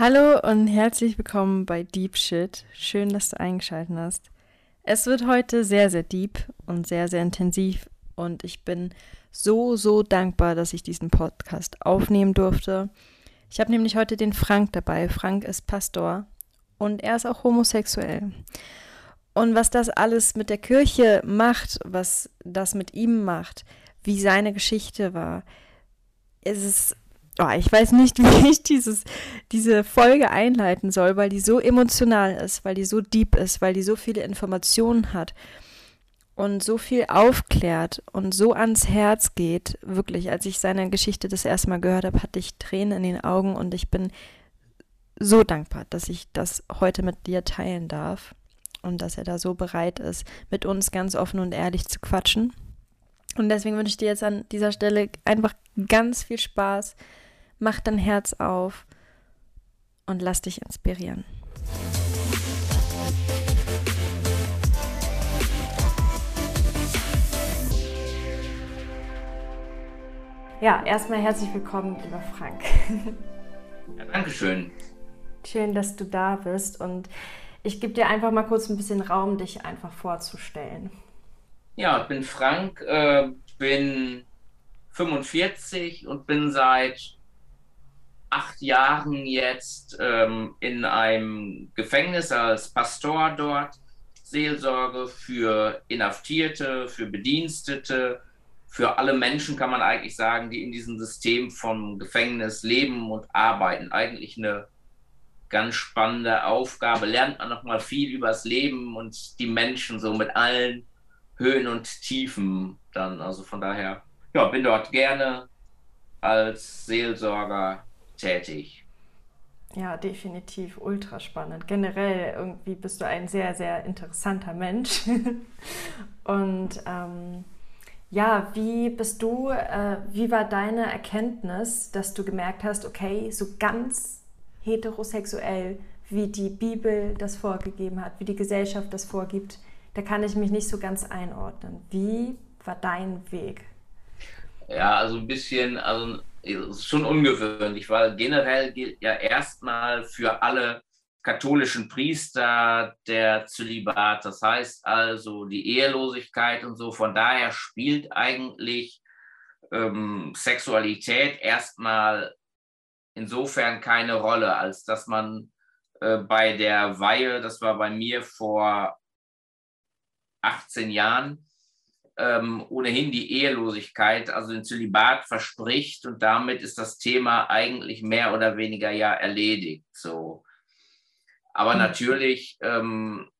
Hallo und herzlich willkommen bei Deep Shit. Schön, dass du eingeschaltet hast. Es wird heute sehr, sehr deep und sehr, sehr intensiv und ich bin so, so dankbar, dass ich diesen Podcast aufnehmen durfte. Ich habe nämlich heute den Frank dabei. Frank ist Pastor und er ist auch homosexuell. Und was das alles mit der Kirche macht, was das mit ihm macht, wie seine Geschichte war, ist es oh, ich weiß nicht, wie ich dieses, diese Folge einleiten soll, weil die so emotional ist, weil die so deep ist, weil die so viele Informationen hat und so viel aufklärt und so ans Herz geht. Wirklich, als ich seine Geschichte das erste Mal gehört habe, hatte ich Tränen in den Augen und ich bin so dankbar, dass ich das heute mit dir teilen darf und dass er da so bereit ist, mit uns ganz offen und ehrlich zu quatschen. Und deswegen wünsche ich dir jetzt an dieser Stelle einfach ganz viel Spaß Mach dein Herz auf und lass dich inspirieren. Ja, erstmal herzlich willkommen, lieber Frank. Ja, Dankeschön. Schön, dass du da bist und ich gebe dir einfach mal kurz ein bisschen Raum, dich einfach vorzustellen. Ja, ich bin Frank, äh, bin 45 und bin seit acht Jahren jetzt ähm, in einem Gefängnis als Pastor dort, Seelsorge für Inhaftierte, für Bedienstete, für alle Menschen kann man eigentlich sagen, die in diesem System vom Gefängnis leben und arbeiten. Eigentlich eine ganz spannende Aufgabe. Lernt man nochmal viel über das Leben und die Menschen so mit allen Höhen und Tiefen dann. Also von daher, ja, bin dort gerne als Seelsorger tätig. Ja, definitiv ultra spannend. Generell irgendwie bist du ein sehr, sehr interessanter Mensch. Und ähm, ja, wie bist du, äh, wie war deine Erkenntnis, dass du gemerkt hast, okay, so ganz heterosexuell, wie die Bibel das vorgegeben hat, wie die Gesellschaft das vorgibt, da kann ich mich nicht so ganz einordnen. Wie war dein Weg? Ja, also ein bisschen, also schon ungewöhnlich, weil generell gilt ja erstmal für alle katholischen Priester der Zölibat. Das heißt also die Ehelosigkeit und so. Von daher spielt eigentlich ähm, Sexualität erstmal insofern keine Rolle, als dass man äh, bei der Weihe, das war bei mir vor 18 Jahren, ähm, ohnehin die Ehelosigkeit, also den Zölibat verspricht und damit ist das Thema eigentlich mehr oder weniger ja erledigt. So. Aber mhm. natürlich ähm,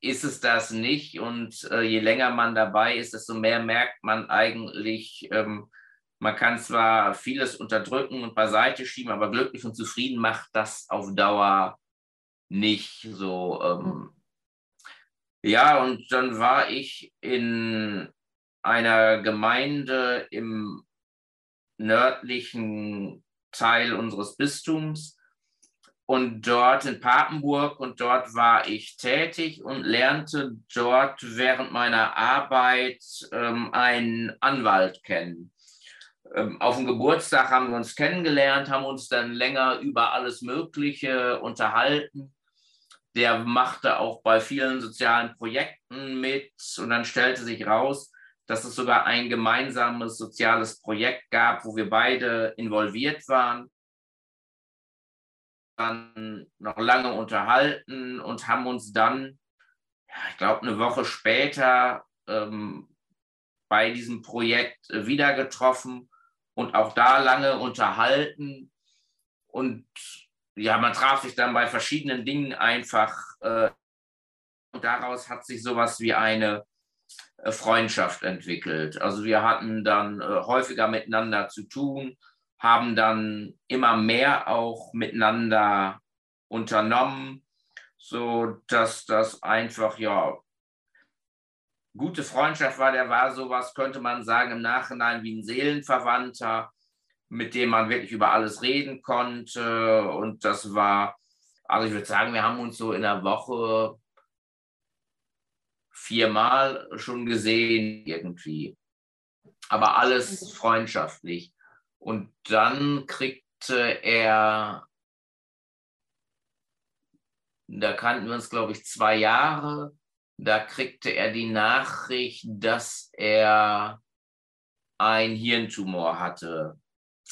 ist es das nicht und äh, je länger man dabei ist, desto mehr merkt man eigentlich, ähm, man kann zwar vieles unterdrücken und beiseite schieben, aber glücklich und zufrieden macht das auf Dauer nicht. So, ähm, mhm. Ja, und dann war ich in einer Gemeinde im nördlichen Teil unseres Bistums und dort in Papenburg und dort war ich tätig und lernte dort während meiner Arbeit ähm, einen Anwalt kennen. Ähm, auf dem Geburtstag haben wir uns kennengelernt, haben uns dann länger über alles Mögliche unterhalten der machte auch bei vielen sozialen Projekten mit und dann stellte sich raus, dass es sogar ein gemeinsames soziales Projekt gab, wo wir beide involviert waren. Dann noch lange unterhalten und haben uns dann, ich glaube, eine Woche später ähm, bei diesem Projekt wieder getroffen und auch da lange unterhalten. Und ja, man traf sich dann bei verschiedenen Dingen einfach äh, und daraus hat sich sowas wie eine äh, Freundschaft entwickelt. Also wir hatten dann äh, häufiger miteinander zu tun, haben dann immer mehr auch miteinander unternommen, so dass das einfach ja gute Freundschaft war. Der war sowas, könnte man sagen, im Nachhinein wie ein Seelenverwandter mit dem man wirklich über alles reden konnte. Und das war, also ich würde sagen, wir haben uns so in der Woche viermal schon gesehen irgendwie. Aber alles freundschaftlich. Und dann kriegte er Da kannten wir uns, glaube ich, zwei Jahre. Da kriegte er die Nachricht, dass er ein Hirntumor hatte.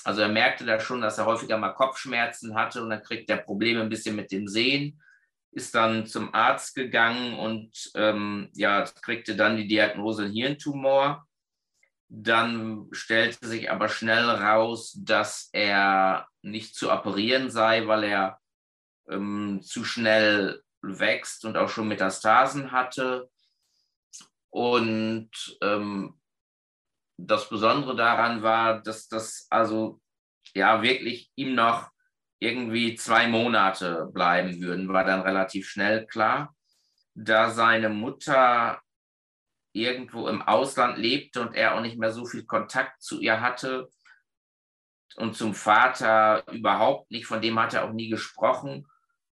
Also er merkte da schon, dass er häufiger mal Kopfschmerzen hatte und dann kriegt er Probleme ein bisschen mit dem Sehen, ist dann zum Arzt gegangen und ähm, ja, kriegte dann die Diagnose Hirntumor. Dann stellte sich aber schnell raus, dass er nicht zu operieren sei, weil er ähm, zu schnell wächst und auch schon Metastasen hatte. Und ähm, das Besondere daran war, dass das also ja wirklich ihm noch irgendwie zwei Monate bleiben würden, war dann relativ schnell klar. Da seine Mutter irgendwo im Ausland lebte und er auch nicht mehr so viel Kontakt zu ihr hatte und zum Vater überhaupt nicht, von dem hat er auch nie gesprochen,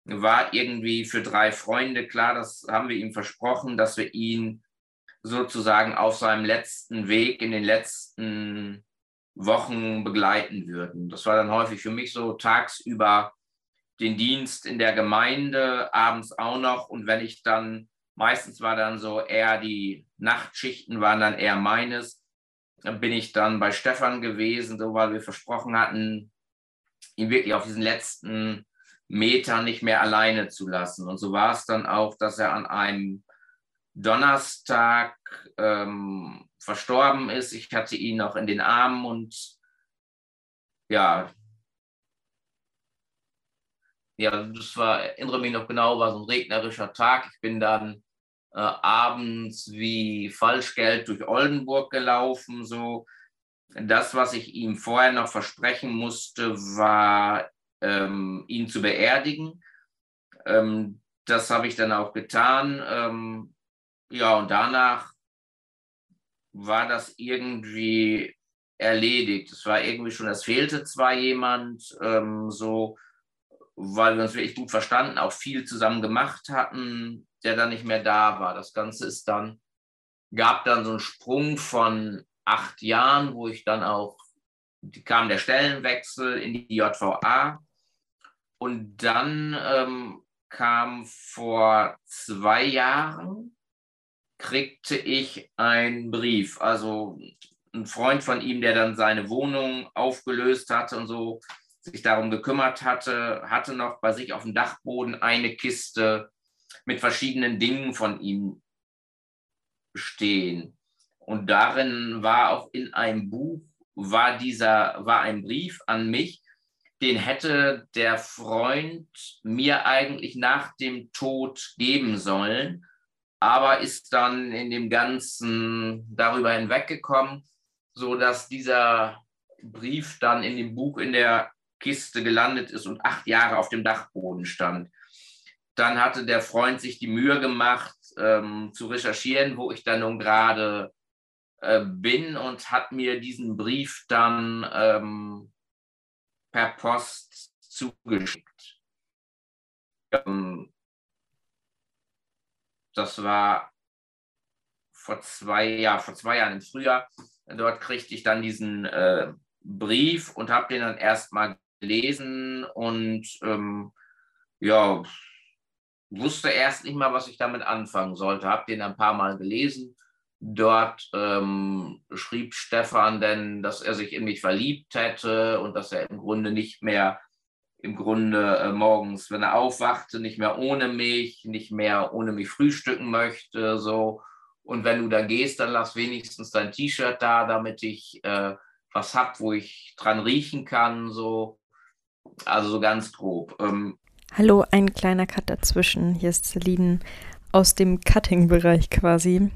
war irgendwie für drei Freunde klar, das haben wir ihm versprochen, dass wir ihn sozusagen auf seinem letzten Weg in den letzten Wochen begleiten würden. Das war dann häufig für mich so tagsüber den Dienst in der Gemeinde, abends auch noch. Und wenn ich dann, meistens war dann so eher die Nachtschichten waren dann eher meines, dann bin ich dann bei Stefan gewesen, so weil wir versprochen hatten, ihn wirklich auf diesen letzten Meter nicht mehr alleine zu lassen. Und so war es dann auch, dass er an einem Donnerstag ähm, verstorben ist. Ich hatte ihn noch in den Armen und ja, ja, das war, erinnere mich noch genau, war so ein regnerischer Tag. Ich bin dann äh, abends wie Falschgeld durch Oldenburg gelaufen. So. Das, was ich ihm vorher noch versprechen musste, war, ähm, ihn zu beerdigen. Ähm, das habe ich dann auch getan. Ähm, ja, und danach war das irgendwie erledigt. Es war irgendwie schon, es fehlte zwar jemand, ähm, so, weil wir uns wirklich gut verstanden, auch viel zusammen gemacht hatten, der dann nicht mehr da war. Das Ganze ist dann, gab dann so einen Sprung von acht Jahren, wo ich dann auch, kam der Stellenwechsel in die JVA und dann ähm, kam vor zwei Jahren kriegte ich einen Brief. Also ein Freund von ihm, der dann seine Wohnung aufgelöst hatte und so sich darum gekümmert hatte, hatte noch bei sich auf dem Dachboden eine Kiste mit verschiedenen Dingen von ihm stehen. Und darin war auch in einem Buch war dieser war ein Brief an mich, den hätte der Freund mir eigentlich nach dem Tod geben sollen aber ist dann in dem Ganzen darüber hinweggekommen, sodass dieser Brief dann in dem Buch in der Kiste gelandet ist und acht Jahre auf dem Dachboden stand. Dann hatte der Freund sich die Mühe gemacht, ähm, zu recherchieren, wo ich dann nun gerade äh, bin und hat mir diesen Brief dann ähm, per Post zugeschickt. Ähm, das war vor zwei, ja, vor zwei Jahren im Frühjahr. Dort kriegte ich dann diesen äh, Brief und habe den dann erstmal gelesen und ähm, ja, wusste erst nicht mal, was ich damit anfangen sollte. Habe den ein paar Mal gelesen. Dort ähm, schrieb Stefan denn, dass er sich in mich verliebt hätte und dass er im Grunde nicht mehr im Grunde äh, morgens, wenn er aufwachte, nicht mehr ohne mich, nicht mehr ohne mich frühstücken möchte, so. Und wenn du da gehst, dann lass wenigstens dein T-Shirt da, damit ich äh, was hab, wo ich dran riechen kann, so. Also so ganz grob. Ähm, Hallo, ein kleiner Cut dazwischen. Hier ist Celine aus dem Cutting-Bereich quasi.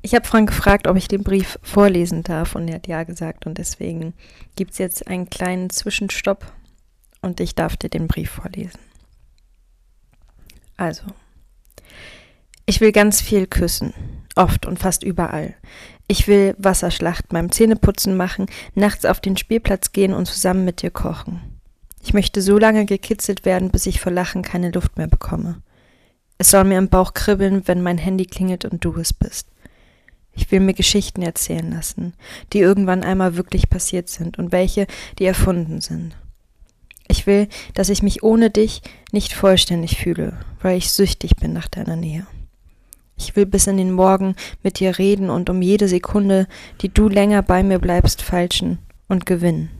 Ich habe Frank gefragt, ob ich den Brief vorlesen darf und er hat ja gesagt und deswegen gibt es jetzt einen kleinen Zwischenstopp und ich darf dir den Brief vorlesen. Also, ich will ganz viel küssen, oft und fast überall. Ich will Wasserschlacht beim Zähneputzen machen, nachts auf den Spielplatz gehen und zusammen mit dir kochen. Ich möchte so lange gekitzelt werden, bis ich vor Lachen keine Luft mehr bekomme. Es soll mir im Bauch kribbeln, wenn mein Handy klingelt und du es bist. Ich will mir Geschichten erzählen lassen, die irgendwann einmal wirklich passiert sind und welche, die erfunden sind. Ich will, dass ich mich ohne dich nicht vollständig fühle, weil ich süchtig bin nach deiner Nähe. Ich will bis in den Morgen mit dir reden und um jede Sekunde, die du länger bei mir bleibst, falschen und gewinnen.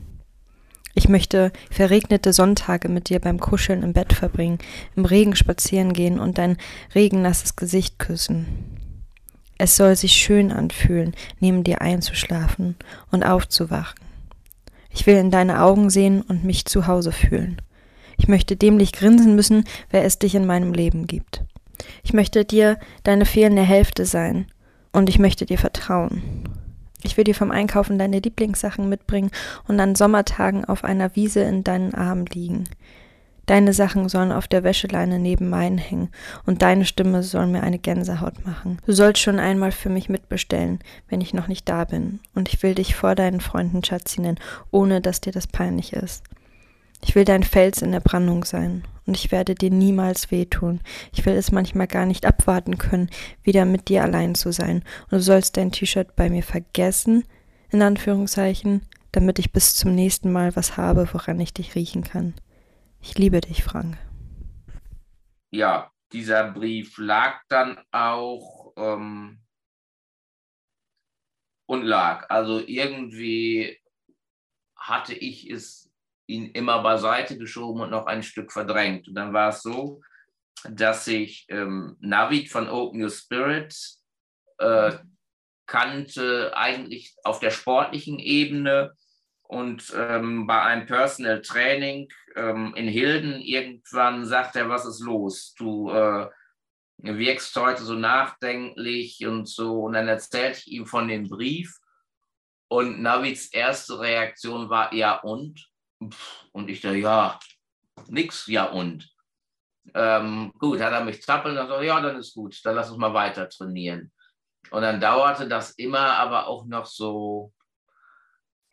Ich möchte verregnete Sonntage mit dir beim Kuscheln im Bett verbringen, im Regen spazieren gehen und dein regennasses Gesicht küssen. Es soll sich schön anfühlen, neben dir einzuschlafen und aufzuwachen. Ich will in deine Augen sehen und mich zu Hause fühlen. Ich möchte dämlich grinsen müssen, wer es dich in meinem Leben gibt. Ich möchte dir deine fehlende Hälfte sein und ich möchte dir vertrauen. Ich will dir vom Einkaufen deine Lieblingssachen mitbringen und an Sommertagen auf einer Wiese in deinen Armen liegen. Deine Sachen sollen auf der Wäscheleine neben meinen hängen und deine Stimme soll mir eine Gänsehaut machen. Du sollst schon einmal für mich mitbestellen, wenn ich noch nicht da bin, und ich will dich vor deinen Freunden Schatzi nennen, ohne dass dir das peinlich ist. Ich will dein Fels in der Brandung sein, und ich werde dir niemals wehtun. Ich will es manchmal gar nicht abwarten können, wieder mit dir allein zu sein, und du sollst dein T-Shirt bei mir vergessen, in Anführungszeichen, damit ich bis zum nächsten Mal was habe, woran ich dich riechen kann. Ich liebe dich, Frank. Ja, dieser Brief lag dann auch ähm, und lag. Also irgendwie hatte ich es ihn immer beiseite geschoben und noch ein Stück verdrängt. Und dann war es so, dass ich ähm, Navid von Open Your Spirit äh, kannte, eigentlich auf der sportlichen Ebene und ähm, bei einem Personal Training ähm, in Hilden irgendwann sagt er, was ist los? Du äh, wirkst heute so nachdenklich und so. Und dann erzählte ich ihm von dem Brief. Und Navids erste Reaktion war, ja und? Und ich dachte, ja, nix, ja und. Ähm, gut, hat er mich zappeln so, ja, dann ist gut, dann lass uns mal weiter trainieren. Und dann dauerte das immer aber auch noch so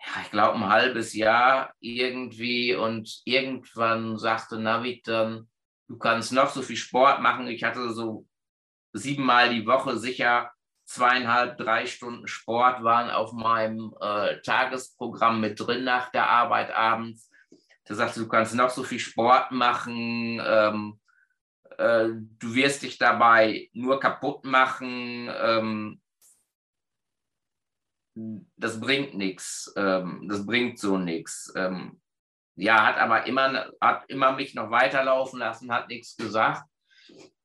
ja, ich glaube, ein halbes Jahr irgendwie. Und irgendwann sagte Navid dann, du kannst noch so viel Sport machen. Ich hatte so siebenmal die Woche sicher zweieinhalb, drei Stunden Sport waren auf meinem äh, Tagesprogramm mit drin nach der Arbeit abends. Da sagte, du kannst noch so viel Sport machen. Ähm, äh, du wirst dich dabei nur kaputt machen. Ähm, das bringt nichts, ähm, das bringt so nichts. Ähm, ja, hat aber immer, hat immer mich noch weiterlaufen lassen, hat nichts gesagt,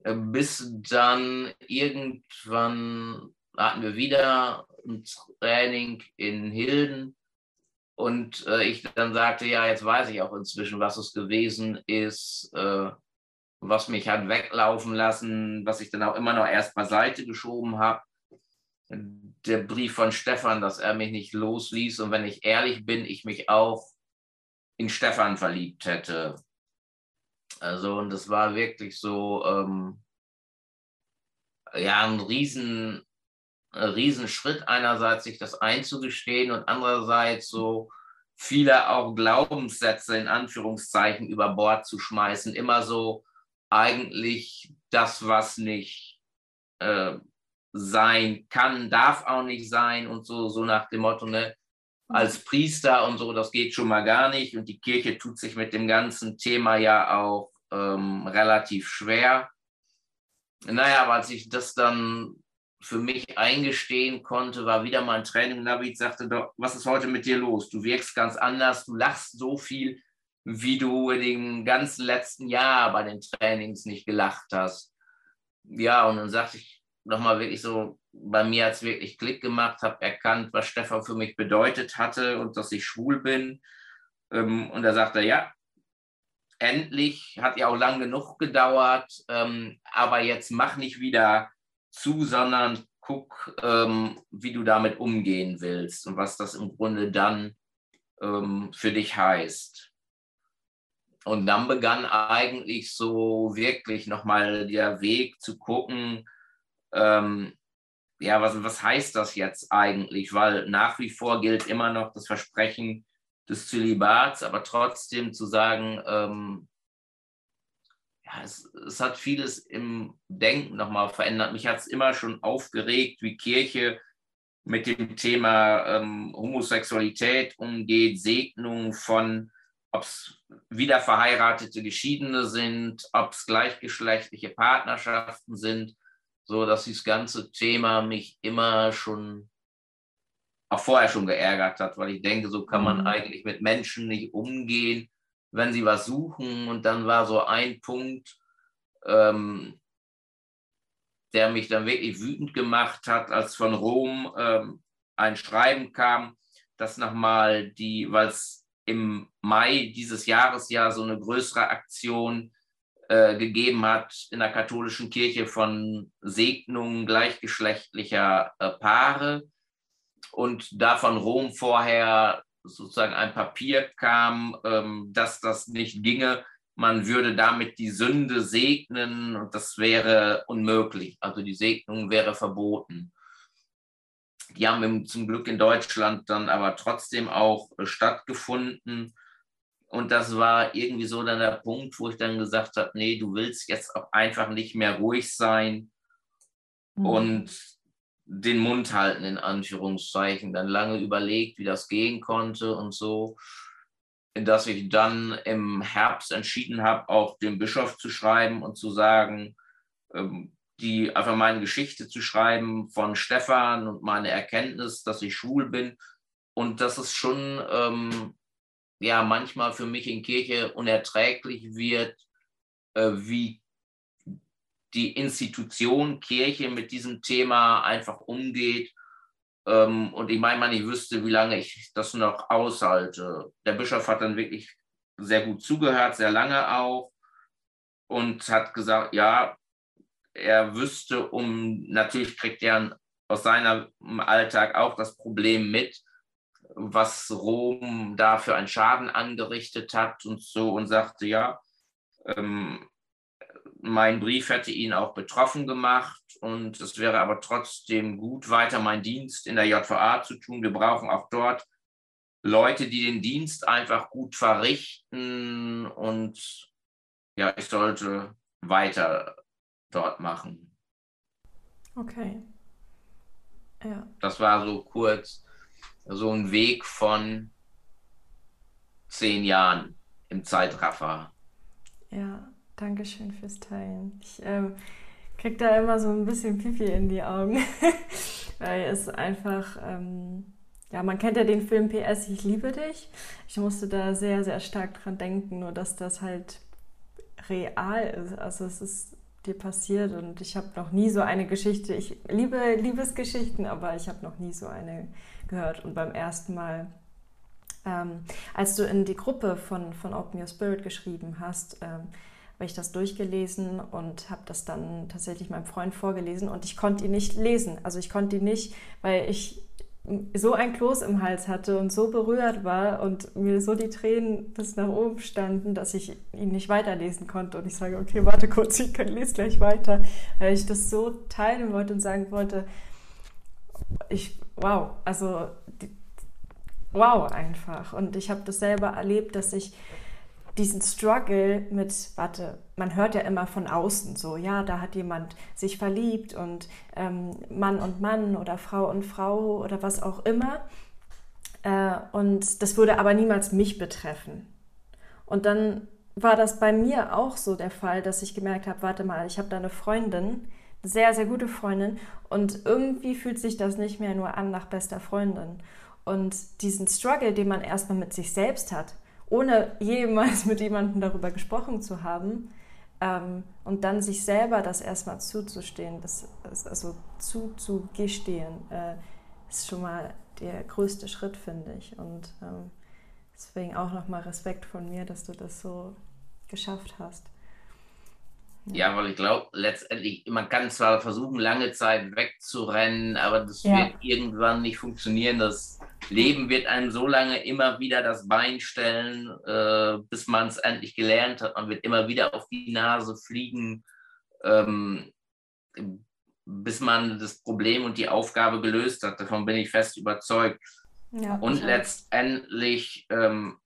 äh, bis dann irgendwann hatten wir wieder ein Training in Hilden. Und äh, ich dann sagte, ja, jetzt weiß ich auch inzwischen, was es gewesen ist, äh, was mich hat weglaufen lassen, was ich dann auch immer noch erst beiseite geschoben habe der Brief von Stefan, dass er mich nicht losließ und wenn ich ehrlich bin, ich mich auch in Stefan verliebt hätte. Also und das war wirklich so ähm, ja ein riesen Riesenschritt einerseits sich das einzugestehen und andererseits so viele auch Glaubenssätze in Anführungszeichen über Bord zu schmeißen. Immer so eigentlich das, was nicht äh, sein kann, darf auch nicht sein und so, so nach dem Motto, ne, als Priester und so, das geht schon mal gar nicht. Und die Kirche tut sich mit dem ganzen Thema ja auch ähm, relativ schwer. Naja, aber als ich das dann für mich eingestehen konnte, war wieder mal ein Training. Navid sagte, doch, was ist heute mit dir los? Du wirkst ganz anders, du lachst so viel, wie du in dem ganzen letzten Jahr bei den Trainings nicht gelacht hast. Ja, und dann sagte ich, nochmal wirklich so, bei mir hat es wirklich Klick gemacht, habe erkannt, was Stefan für mich bedeutet hatte und dass ich schwul bin. Ähm, und da sagte er, ja, endlich, hat ja auch lang genug gedauert, ähm, aber jetzt mach nicht wieder zu, sondern guck, ähm, wie du damit umgehen willst und was das im Grunde dann für dich heißt. Und dann begann eigentlich so wirklich nochmal der Weg zu gucken, ähm, ja, was, was heißt das jetzt eigentlich? Weil nach wie vor gilt immer noch das Versprechen des Zölibats, aber trotzdem zu sagen, ähm, ja, es, es hat vieles im Denken nochmal verändert. Mich hat es immer schon aufgeregt, wie Kirche mit dem Thema ähm, Homosexualität umgeht, Segnung von ob es wieder verheiratete Geschiedene sind, ob es gleichgeschlechtliche Partnerschaften sind, so dass dieses ganze Thema mich immer schon auch vorher schon geärgert hat, weil ich denke, so kann man mhm. eigentlich mit Menschen nicht umgehen, wenn sie was suchen. Und dann war so ein Punkt, ähm, der mich dann wirklich wütend gemacht hat, als von Rom ähm, ein Schreiben kam, dass nochmal die, weil es im Mai dieses Jahres ja so eine größere Aktion äh, gegeben hat in der katholischen Kirche von Segnungen gleichgeschlechtlicher äh, Paare und da von Rom vorher sozusagen ein Papier kam, ähm, dass das nicht ginge. Man würde damit die Sünde segnen und das wäre unmöglich. Also die Segnung wäre verboten. Die haben zum Glück in Deutschland dann aber trotzdem auch äh, stattgefunden. Und das war irgendwie so dann der Punkt, wo ich dann gesagt habe, nee, du willst jetzt auch einfach nicht mehr ruhig sein mhm. und den Mund halten, in Anführungszeichen. Dann lange überlegt, wie das gehen konnte und so, dass ich dann im Herbst entschieden habe, auch dem Bischof zu schreiben und zu sagen, ähm, die einfach meine Geschichte zu schreiben von Stefan und meine Erkenntnis, dass ich schwul bin und dass es schon ähm, ja manchmal für mich in Kirche unerträglich wird, äh, wie die Institution Kirche mit diesem Thema einfach umgeht. Ähm, und ich meine, man, ich wüsste, wie lange ich das noch aushalte. Der Bischof hat dann wirklich sehr gut zugehört, sehr lange auch, und hat gesagt, ja, er wüsste um, natürlich kriegt er aus seinem Alltag auch das Problem mit, was Rom da für einen Schaden angerichtet hat und so und sagte, ja, ähm, mein Brief hätte ihn auch betroffen gemacht und es wäre aber trotzdem gut, weiter meinen Dienst in der JVA zu tun. Wir brauchen auch dort Leute, die den Dienst einfach gut verrichten und ja, ich sollte weiter dort machen. Okay. Ja. Das war so kurz so ein Weg von zehn Jahren im Zeitraffer. Ja. Dankeschön fürs Teilen. Ich ähm, kriege da immer so ein bisschen Pipi in die Augen, weil es einfach, ähm, ja, man kennt ja den Film PS, ich liebe dich. Ich musste da sehr, sehr stark dran denken, nur dass das halt real ist. Also es ist dir passiert und ich habe noch nie so eine Geschichte, ich liebe Liebesgeschichten, aber ich habe noch nie so eine gehört und beim ersten Mal ähm, als du in die Gruppe von, von Open Your Spirit geschrieben hast, ähm, habe ich das durchgelesen und habe das dann tatsächlich meinem Freund vorgelesen und ich konnte ihn nicht lesen. Also ich konnte ihn nicht, weil ich so ein Kloß im Hals hatte und so berührt war und mir so die Tränen bis nach oben standen, dass ich ihn nicht weiterlesen konnte. Und ich sage, okay, warte kurz, ich lese gleich weiter, weil ich das so teilen wollte und sagen wollte, ich, wow, also wow einfach. Und ich habe das selber erlebt, dass ich diesen Struggle mit, warte, man hört ja immer von außen so, ja, da hat jemand sich verliebt und ähm, Mann und Mann oder Frau und Frau oder was auch immer. Äh, und das würde aber niemals mich betreffen. Und dann war das bei mir auch so der Fall, dass ich gemerkt habe, warte mal, ich habe da eine Freundin, sehr, sehr gute Freundin und irgendwie fühlt sich das nicht mehr nur an nach bester Freundin. Und diesen Struggle, den man erstmal mit sich selbst hat, ohne jemals mit jemandem darüber gesprochen zu haben. Ähm, und dann sich selber das erstmal zuzustehen, das, also zuzugestehen, äh, ist schon mal der größte Schritt, finde ich. Und ähm, deswegen auch nochmal Respekt von mir, dass du das so geschafft hast. Ja, weil ich glaube, letztendlich, man kann zwar versuchen, lange Zeit wegzurennen, aber das ja. wird irgendwann nicht funktionieren. Das Leben wird einem so lange immer wieder das Bein stellen, äh, bis man es endlich gelernt hat. Man wird immer wieder auf die Nase fliegen, ähm, bis man das Problem und die Aufgabe gelöst hat. Davon bin ich fest überzeugt. Ja, und letztendlich ähm,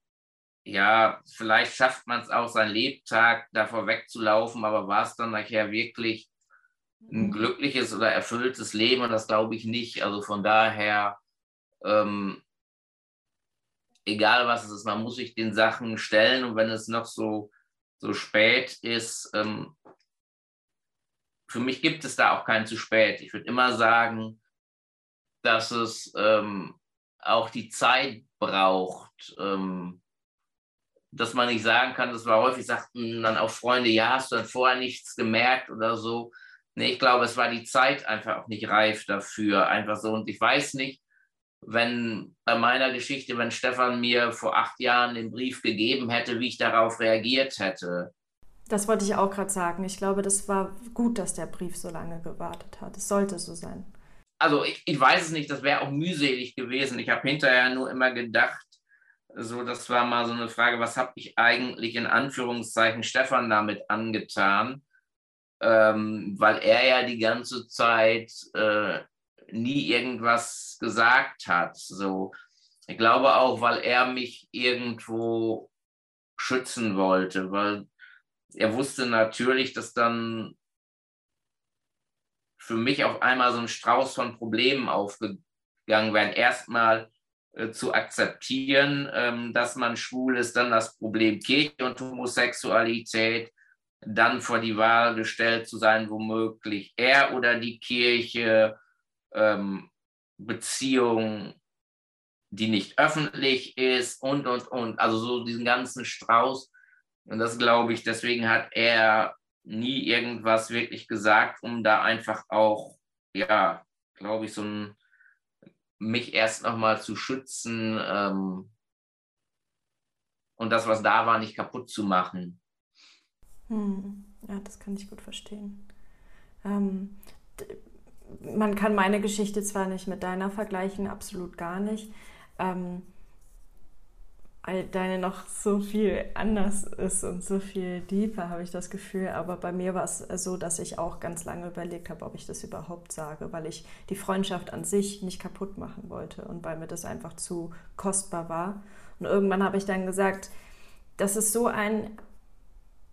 ja, vielleicht schafft man es auch, seinen Lebtag davor wegzulaufen, aber war es dann nachher wirklich ein mhm. glückliches oder erfülltes Leben? Und das glaube ich nicht. Also von daher, ähm, egal was es ist, man muss sich den Sachen stellen und wenn es noch so, so spät ist, ähm, für mich gibt es da auch kein zu spät. Ich würde immer sagen, dass es ähm, auch die Zeit braucht, ähm, dass man nicht sagen kann, das war häufig, sagten dann auch Freunde, ja, hast du dann vorher nichts gemerkt oder so. Nee, ich glaube, es war die Zeit einfach auch nicht reif dafür, einfach so. Und ich weiß nicht, wenn bei meiner Geschichte, wenn Stefan mir vor acht Jahren den Brief gegeben hätte, wie ich darauf reagiert hätte. Das wollte ich auch gerade sagen. Ich glaube, das war gut, dass der Brief so lange gewartet hat. Es sollte so sein. Also ich, ich weiß es nicht, das wäre auch mühselig gewesen. Ich habe hinterher nur immer gedacht, so, das war mal so eine Frage, was habe ich eigentlich in Anführungszeichen Stefan damit angetan? Ähm, weil er ja die ganze Zeit äh, nie irgendwas gesagt hat. So, ich glaube auch, weil er mich irgendwo schützen wollte, weil er wusste natürlich, dass dann für mich auf einmal so ein Strauß von Problemen aufgegangen wären. Erstmal zu akzeptieren, ähm, dass man schwul ist, dann das Problem Kirche und Homosexualität, dann vor die Wahl gestellt zu sein, womöglich er oder die Kirche, ähm, Beziehung, die nicht öffentlich ist und, und, und. Also so diesen ganzen Strauß. Und das glaube ich, deswegen hat er nie irgendwas wirklich gesagt, um da einfach auch, ja, glaube ich, so ein, mich erst nochmal zu schützen ähm, und das, was da war, nicht kaputt zu machen. Hm. Ja, das kann ich gut verstehen. Ähm, man kann meine Geschichte zwar nicht mit deiner vergleichen, absolut gar nicht. Ähm, weil deine noch so viel anders ist und so viel deeper, habe ich das Gefühl. Aber bei mir war es so, dass ich auch ganz lange überlegt habe, ob ich das überhaupt sage, weil ich die Freundschaft an sich nicht kaputt machen wollte und weil mir das einfach zu kostbar war. Und irgendwann habe ich dann gesagt, das ist so ein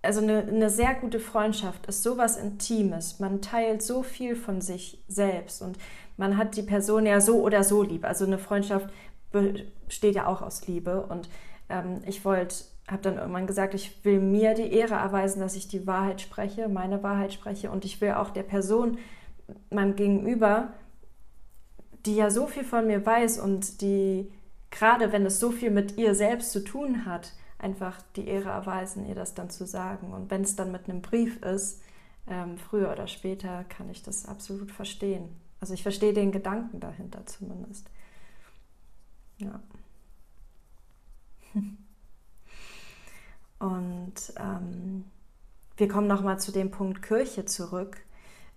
also eine, eine sehr gute Freundschaft ist sowas Intimes. Man teilt so viel von sich selbst und man hat die Person ja so oder so lieb. Also eine Freundschaft besteht ja auch aus Liebe. Und ähm, ich wollte, habe dann irgendwann gesagt, ich will mir die Ehre erweisen, dass ich die Wahrheit spreche, meine Wahrheit spreche. Und ich will auch der Person, meinem Gegenüber, die ja so viel von mir weiß und die, gerade wenn es so viel mit ihr selbst zu tun hat, einfach die Ehre erweisen, ihr das dann zu sagen. Und wenn es dann mit einem Brief ist, ähm, früher oder später, kann ich das absolut verstehen. Also ich verstehe den Gedanken dahinter zumindest. Ja. Und ähm, wir kommen nochmal zu dem Punkt Kirche zurück.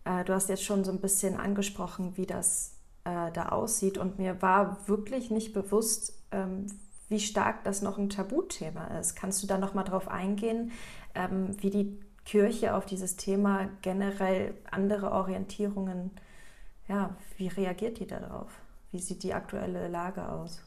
Äh, du hast jetzt schon so ein bisschen angesprochen, wie das äh, da aussieht. Und mir war wirklich nicht bewusst, ähm, wie stark das noch ein Tabuthema ist. Kannst du da noch mal drauf eingehen, ähm, wie die Kirche auf dieses Thema generell andere Orientierungen, ja, wie reagiert die darauf? Wie sieht die aktuelle Lage aus?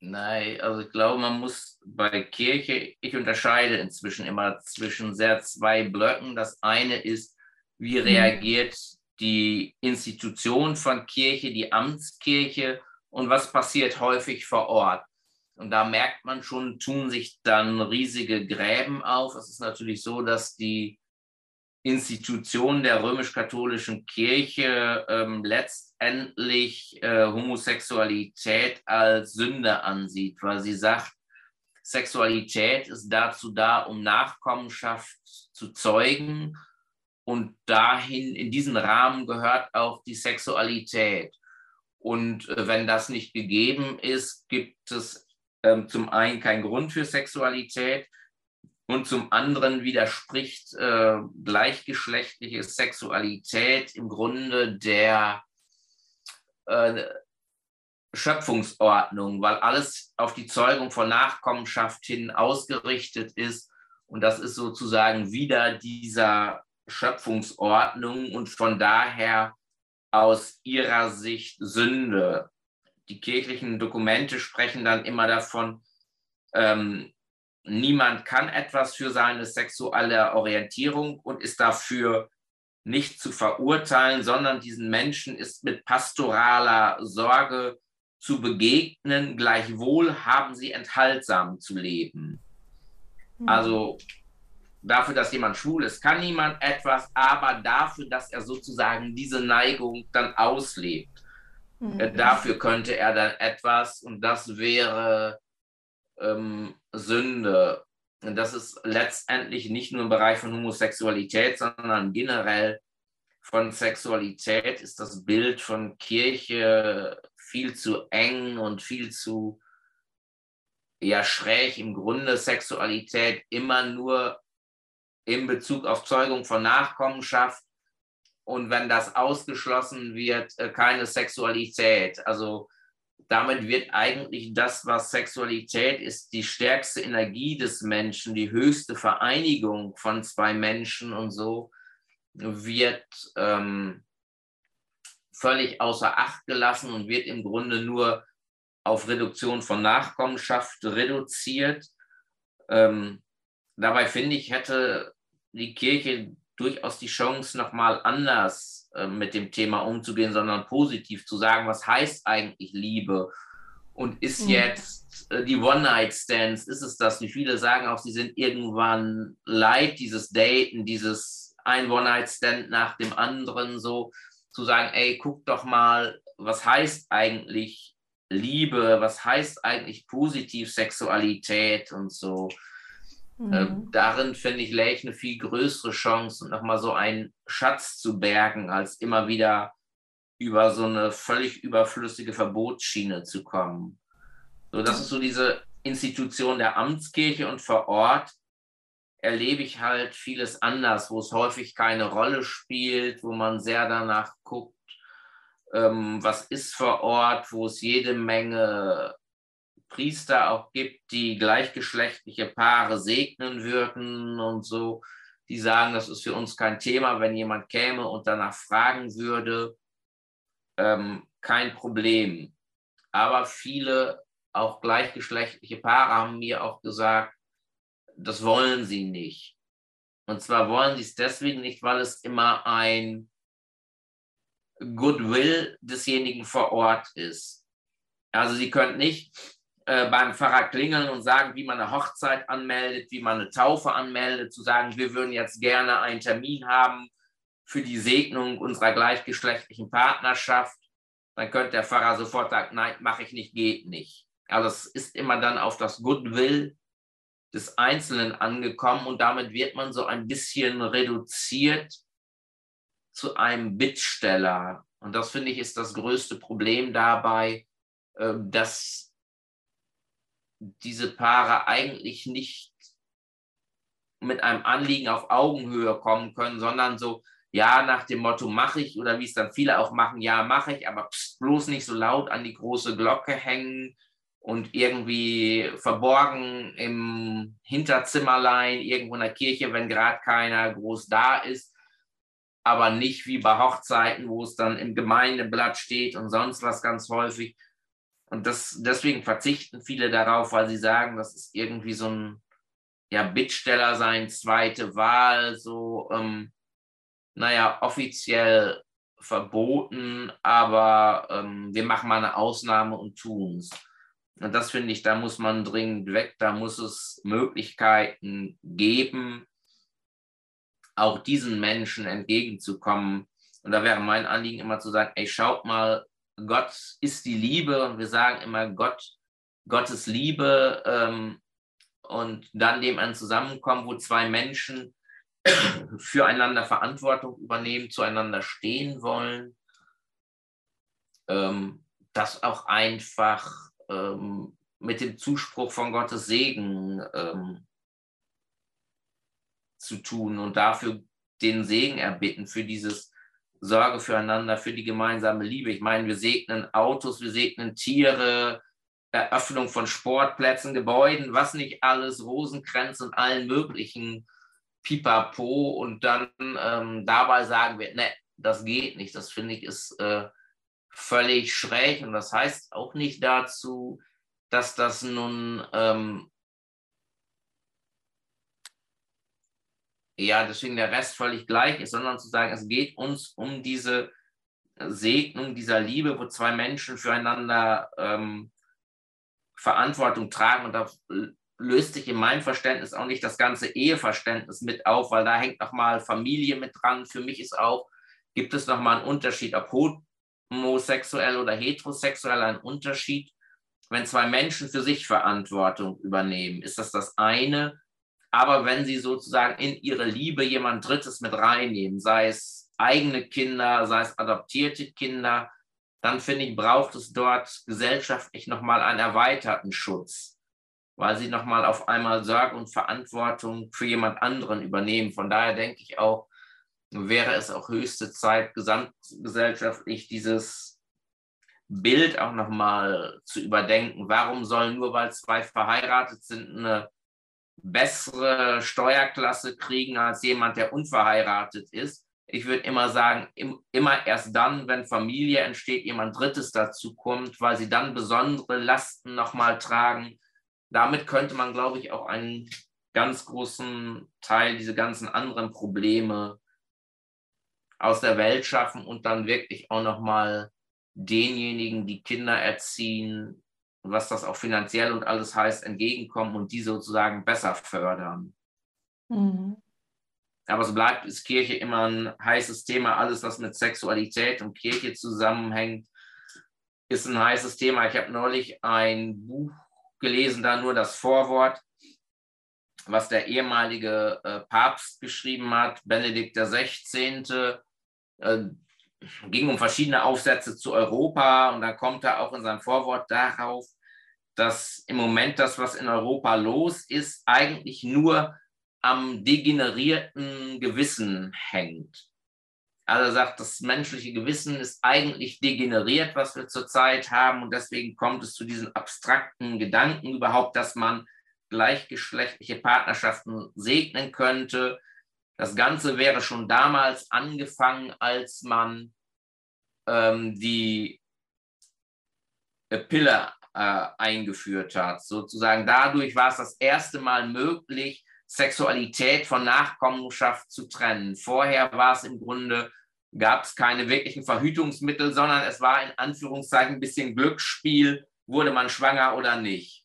Nein, also ich glaube, man muss bei Kirche, ich unterscheide inzwischen immer zwischen sehr zwei Blöcken. Das eine ist, wie mhm. reagiert die Institution von Kirche, die Amtskirche und was passiert häufig vor Ort. Und da merkt man schon, tun sich dann riesige Gräben auf. Es ist natürlich so, dass die Institution der römisch-katholischen Kirche ähm, letztendlich äh, Homosexualität als Sünde ansieht, weil sie sagt, Sexualität ist dazu da, um Nachkommenschaft zu zeugen. Und dahin, in diesen Rahmen gehört auch die Sexualität. Und äh, wenn das nicht gegeben ist, gibt es ähm, zum einen kein Grund für Sexualität und zum anderen widerspricht äh, gleichgeschlechtliche Sexualität im Grunde der äh, Schöpfungsordnung, weil alles auf die Zeugung von Nachkommenschaft hin ausgerichtet ist. Und das ist sozusagen wieder dieser Schöpfungsordnung und von daher aus ihrer Sicht Sünde die kirchlichen Dokumente sprechen dann immer davon, ähm, niemand kann etwas für seine sexuelle Orientierung und ist dafür nicht zu verurteilen, sondern diesen Menschen ist mit pastoraler Sorge zu begegnen, gleichwohl haben sie enthaltsam zu leben. Mhm. Also dafür, dass jemand schwul ist, kann niemand etwas, aber dafür, dass er sozusagen diese Neigung dann auslebt, mhm. dafür könnte er dann etwas und das wäre ähm, Sünde. Und das ist letztendlich nicht nur im Bereich von Homosexualität, sondern generell von Sexualität ist das Bild von Kirche viel zu eng und viel zu ja schräg. Im Grunde Sexualität immer nur in Bezug auf Zeugung von Nachkommenschaft und wenn das ausgeschlossen wird, äh, keine Sexualität. Also damit wird eigentlich das, was Sexualität ist, die stärkste Energie des Menschen, die höchste Vereinigung von zwei Menschen und so, wird ähm, völlig außer Acht gelassen und wird im Grunde nur auf Reduktion von Nachkommenschaft reduziert. Ähm, dabei finde ich, hätte die Kirche durchaus die Chance, nochmal anders äh, mit dem Thema umzugehen, sondern positiv zu sagen, was heißt eigentlich Liebe? Und ist mhm. jetzt äh, die One-Night-Stands, ist es das? Wie viele sagen auch, sie sind irgendwann leid, dieses Daten, dieses ein One-Night-Stand nach dem anderen, so zu sagen, ey, guck doch mal, was heißt eigentlich Liebe, was heißt eigentlich positiv Sexualität und so. Mhm. Äh, darin finde ich, läge eine viel größere Chance und nochmal so einen Schatz zu bergen, als immer wieder über so eine völlig überflüssige Verbotsschiene zu kommen. So, das ist so diese Institution der Amtskirche und vor Ort erlebe ich halt vieles anders, wo es häufig keine Rolle spielt, wo man sehr danach guckt, ähm, was ist vor Ort, wo es jede Menge Priester auch gibt, die gleichgeschlechtliche Paare segnen würden und so. Die sagen, das ist für uns kein Thema, wenn jemand käme und danach fragen würde, ähm, kein Problem. Aber viele auch gleichgeschlechtliche Paare haben mir auch gesagt, das wollen sie nicht. Und zwar wollen sie es deswegen nicht, weil es immer ein Goodwill desjenigen vor Ort ist. Also sie können nicht äh, beim Pfarrer klingeln und sagen, wie man eine Hochzeit anmeldet, wie man eine Taufe anmeldet, zu sagen, wir würden jetzt gerne einen Termin haben für die Segnung unserer gleichgeschlechtlichen Partnerschaft. Dann könnte der Pfarrer sofort sagen, nein, mache ich nicht, geht nicht. Also es ist immer dann auf das Goodwill des Einzelnen angekommen und damit wird man so ein bisschen reduziert zu einem Bittsteller. Und das finde ich ist das größte Problem dabei, ähm, dass diese Paare eigentlich nicht mit einem Anliegen auf Augenhöhe kommen können, sondern so, ja, nach dem Motto, mache ich, oder wie es dann viele auch machen, ja, mache ich, aber pst, bloß nicht so laut an die große Glocke hängen und irgendwie verborgen im Hinterzimmerlein, irgendwo in der Kirche, wenn gerade keiner groß da ist, aber nicht wie bei Hochzeiten, wo es dann im Gemeindeblatt steht und sonst was ganz häufig. Und das, deswegen verzichten viele darauf, weil sie sagen, das ist irgendwie so ein ja, Bittsteller sein, zweite Wahl, so, ähm, naja, offiziell verboten, aber ähm, wir machen mal eine Ausnahme und tun es. Und das finde ich, da muss man dringend weg, da muss es Möglichkeiten geben, auch diesen Menschen entgegenzukommen. Und da wäre mein Anliegen immer zu sagen, ey, schaut mal, Gott ist die Liebe und wir sagen immer Gott, Gottes Liebe ähm, und dann dem ein Zusammenkommen, wo zwei Menschen füreinander Verantwortung übernehmen, zueinander stehen wollen, ähm, das auch einfach ähm, mit dem Zuspruch von Gottes Segen ähm, zu tun und dafür den Segen erbitten für dieses Sorge füreinander, für die gemeinsame Liebe. Ich meine, wir segnen Autos, wir segnen Tiere, Eröffnung von Sportplätzen, Gebäuden, was nicht alles, Rosenkränze und allen möglichen Pipapo und dann ähm, dabei sagen wir, ne, das geht nicht. Das finde ich ist äh, völlig schräg und das heißt auch nicht dazu, dass das nun ähm, ja deswegen der Rest völlig gleich ist, sondern zu sagen, es geht uns um diese Segnung dieser Liebe, wo zwei Menschen füreinander ähm, Verantwortung tragen. Und da löst sich in meinem Verständnis auch nicht das ganze Eheverständnis mit auf, weil da hängt nochmal Familie mit dran. Für mich ist auch, gibt es nochmal einen Unterschied, ob homosexuell oder heterosexuell ein Unterschied. Wenn zwei Menschen für sich Verantwortung übernehmen, ist das das eine. Aber wenn sie sozusagen in ihre Liebe jemand Drittes mit reinnehmen, sei es eigene Kinder, sei es adoptierte Kinder, dann finde ich, braucht es dort gesellschaftlich nochmal einen erweiterten Schutz, weil sie nochmal auf einmal Sorge und Verantwortung für jemand anderen übernehmen. Von daher denke ich auch, wäre es auch höchste Zeit, gesamtgesellschaftlich dieses Bild auch nochmal zu überdenken. Warum sollen nur weil zwei verheiratet sind eine bessere Steuerklasse kriegen als jemand, der unverheiratet ist? Ich würde immer sagen, immer erst dann, wenn Familie entsteht, jemand Drittes dazu kommt, weil sie dann besondere Lasten nochmal tragen. Damit könnte man, glaube ich, auch einen ganz großen Teil, diese ganzen anderen Probleme aus der Welt schaffen und dann wirklich auch nochmal denjenigen, die Kinder erziehen, was das auch finanziell und alles heißt, entgegenkommen und die sozusagen besser fördern. Mhm. Aber es bleibt, ist Kirche immer ein heißes Thema. Alles, was mit Sexualität und Kirche zusammenhängt, ist ein heißes Thema. Ich habe neulich ein Buch gelesen, da nur das Vorwort, was der ehemalige äh, Papst geschrieben hat, Benedikt XVI äh, ging um verschiedene Aufsätze zu Europa und dann kommt er auch in seinem Vorwort darauf, dass im Moment das, was in Europa los ist, eigentlich nur am degenerierten Gewissen hängt. Also sagt, das menschliche Gewissen ist eigentlich degeneriert, was wir zurzeit haben und deswegen kommt es zu diesen abstrakten Gedanken überhaupt, dass man gleichgeschlechtliche Partnerschaften segnen könnte, das Ganze wäre schon damals angefangen, als man ähm, die Pille äh, eingeführt hat. Sozusagen dadurch war es das erste Mal möglich, Sexualität von Nachkommenschaft zu trennen. Vorher war es im Grunde, gab es keine wirklichen Verhütungsmittel, sondern es war in Anführungszeichen ein bisschen Glücksspiel, wurde man schwanger oder nicht.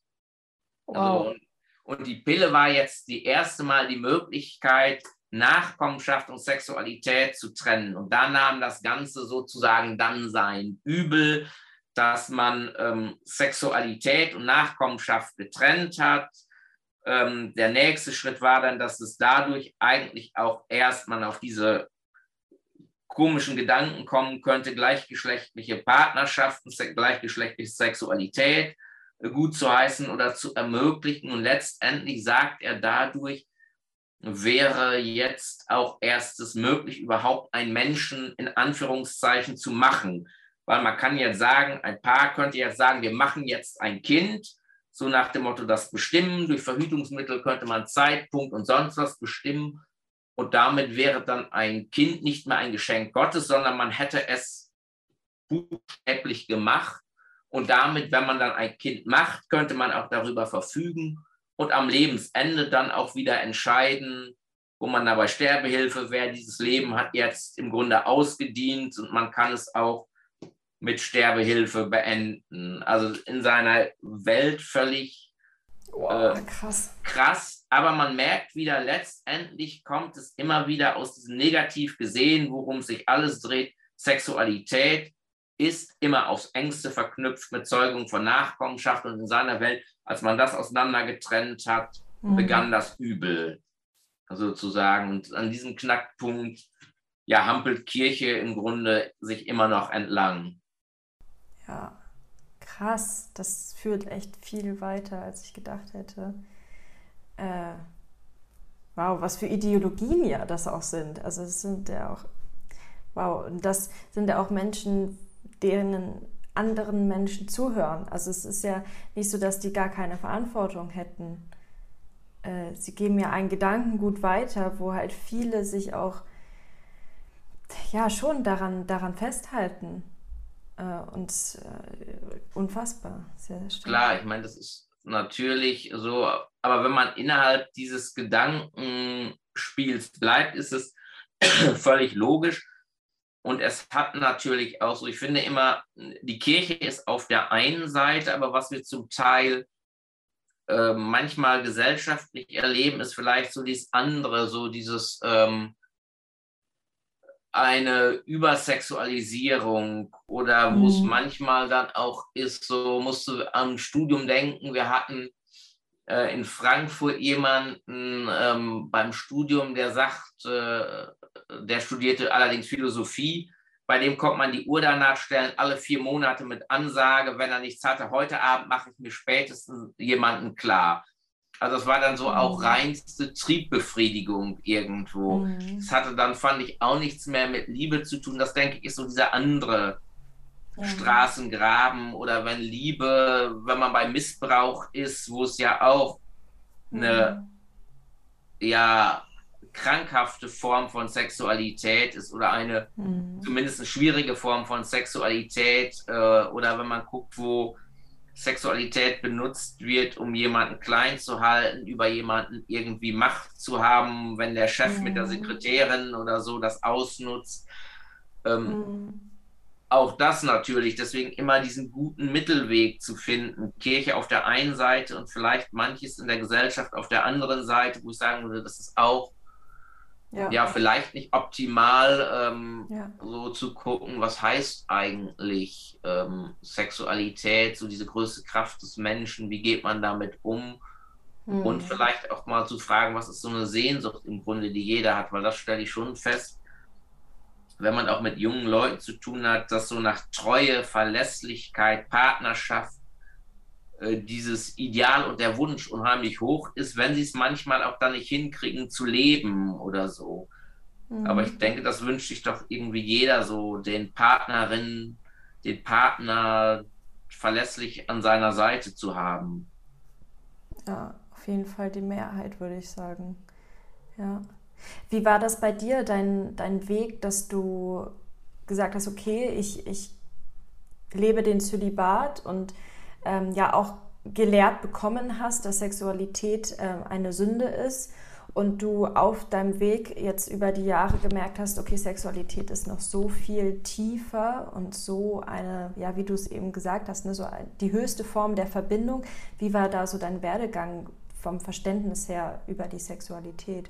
Wow. Also, und, und die Pille war jetzt die erste Mal die Möglichkeit, Nachkommenschaft und Sexualität zu trennen. Und da nahm das Ganze sozusagen dann sein Übel, dass man ähm, Sexualität und Nachkommenschaft getrennt hat. Ähm, der nächste Schritt war dann, dass es dadurch eigentlich auch erst man auf diese komischen Gedanken kommen könnte, gleichgeschlechtliche Partnerschaften, gleichgeschlechtliche Sexualität äh, gut zu heißen oder zu ermöglichen. Und letztendlich sagt er dadurch, wäre jetzt auch erstes möglich, überhaupt einen Menschen in Anführungszeichen zu machen. Weil man kann jetzt sagen, ein Paar könnte jetzt sagen, wir machen jetzt ein Kind, so nach dem Motto, das bestimmen. Durch Verhütungsmittel könnte man Zeitpunkt und sonst was bestimmen. Und damit wäre dann ein Kind nicht mehr ein Geschenk Gottes, sondern man hätte es buchstäblich gemacht. Und damit, wenn man dann ein Kind macht, könnte man auch darüber verfügen und am Lebensende dann auch wieder entscheiden, wo man dabei Sterbehilfe wäre. Dieses Leben hat jetzt im Grunde ausgedient und man kann es auch mit Sterbehilfe beenden. Also in seiner Welt völlig wow, äh, krass. krass. Aber man merkt wieder, letztendlich kommt es immer wieder aus diesem Negativ gesehen, worum sich alles dreht. Sexualität ist immer aufs engste verknüpft mit Zeugung von Nachkommenschaft und in seiner Welt als man das auseinandergetrennt hat, mhm. begann das Übel sozusagen. Und an diesem Knackpunkt ja, hampelt Kirche im Grunde sich immer noch entlang. Ja, krass. Das führt echt viel weiter, als ich gedacht hätte. Äh, wow, was für Ideologien ja das auch sind. Also es sind ja auch, wow, und das sind ja auch Menschen, deren anderen Menschen zuhören. Also es ist ja nicht so, dass die gar keine Verantwortung hätten. Äh, sie geben ja ein Gedankengut weiter, wo halt viele sich auch ja schon daran, daran festhalten. Äh, und äh, unfassbar. Sehr stark. Klar, ich meine, das ist natürlich so, aber wenn man innerhalb dieses Gedankenspiels bleibt, ist es völlig logisch, Und es hat natürlich auch so, ich finde immer, die Kirche ist auf der einen Seite, aber was wir zum Teil äh, manchmal gesellschaftlich erleben, ist vielleicht so dieses andere, so dieses ähm, eine Übersexualisierung oder wo es mhm. manchmal dann auch ist, so musst du am Studium denken, wir hatten äh, in Frankfurt jemanden ähm, beim Studium, der sagt, äh, der studierte allerdings Philosophie, bei dem kommt man die Uhr danach stellen, alle vier Monate mit Ansage, wenn er nichts hatte, heute Abend mache ich mir spätestens jemanden klar. Also es war dann so auch mhm. reinste Triebbefriedigung irgendwo. Mhm. Das hatte dann, fand ich, auch nichts mehr mit Liebe zu tun. Das, denke ich, ist so dieser andere ja. Straßengraben oder wenn Liebe, wenn man bei Missbrauch ist, wo es ja auch eine mhm. ja krankhafte Form von Sexualität ist oder eine mhm. zumindest eine schwierige Form von Sexualität äh, oder wenn man guckt, wo Sexualität benutzt wird, um jemanden klein zu halten, über jemanden irgendwie Macht zu haben, wenn der Chef mhm. mit der mhm. Sekretärin oder so das ausnutzt. Ähm, mhm. Auch das natürlich, deswegen immer diesen guten Mittelweg zu finden. Kirche auf der einen Seite und vielleicht manches in der Gesellschaft auf der anderen Seite, wo ich sagen würde, das ist auch ja, ja vielleicht nicht optimal, ähm, ja. so zu gucken, was heißt eigentlich ähm, Sexualität, so diese größte Kraft des Menschen, wie geht man damit um? Mhm. Und vielleicht auch mal zu fragen, was ist so eine Sehnsucht im Grunde, die jeder hat, weil das stelle ich schon fest, wenn man auch mit jungen Leuten zu tun hat, dass so nach Treue, Verlässlichkeit, Partnerschaft, dieses Ideal und der Wunsch unheimlich hoch ist, wenn sie es manchmal auch dann nicht hinkriegen zu leben oder so. Mhm. Aber ich denke, das wünscht sich doch irgendwie jeder so, den Partnerin, den Partner verlässlich an seiner Seite zu haben. Ja, auf jeden Fall die Mehrheit, würde ich sagen. Ja. Wie war das bei dir, dein, dein Weg, dass du gesagt hast, okay, ich, ich lebe den Zölibat und ähm, ja auch gelehrt bekommen hast, dass Sexualität äh, eine Sünde ist und du auf deinem Weg jetzt über die Jahre gemerkt hast, okay, Sexualität ist noch so viel tiefer und so eine, ja, wie du es eben gesagt hast, ne, so die höchste Form der Verbindung. Wie war da so dein Werdegang vom Verständnis her über die Sexualität?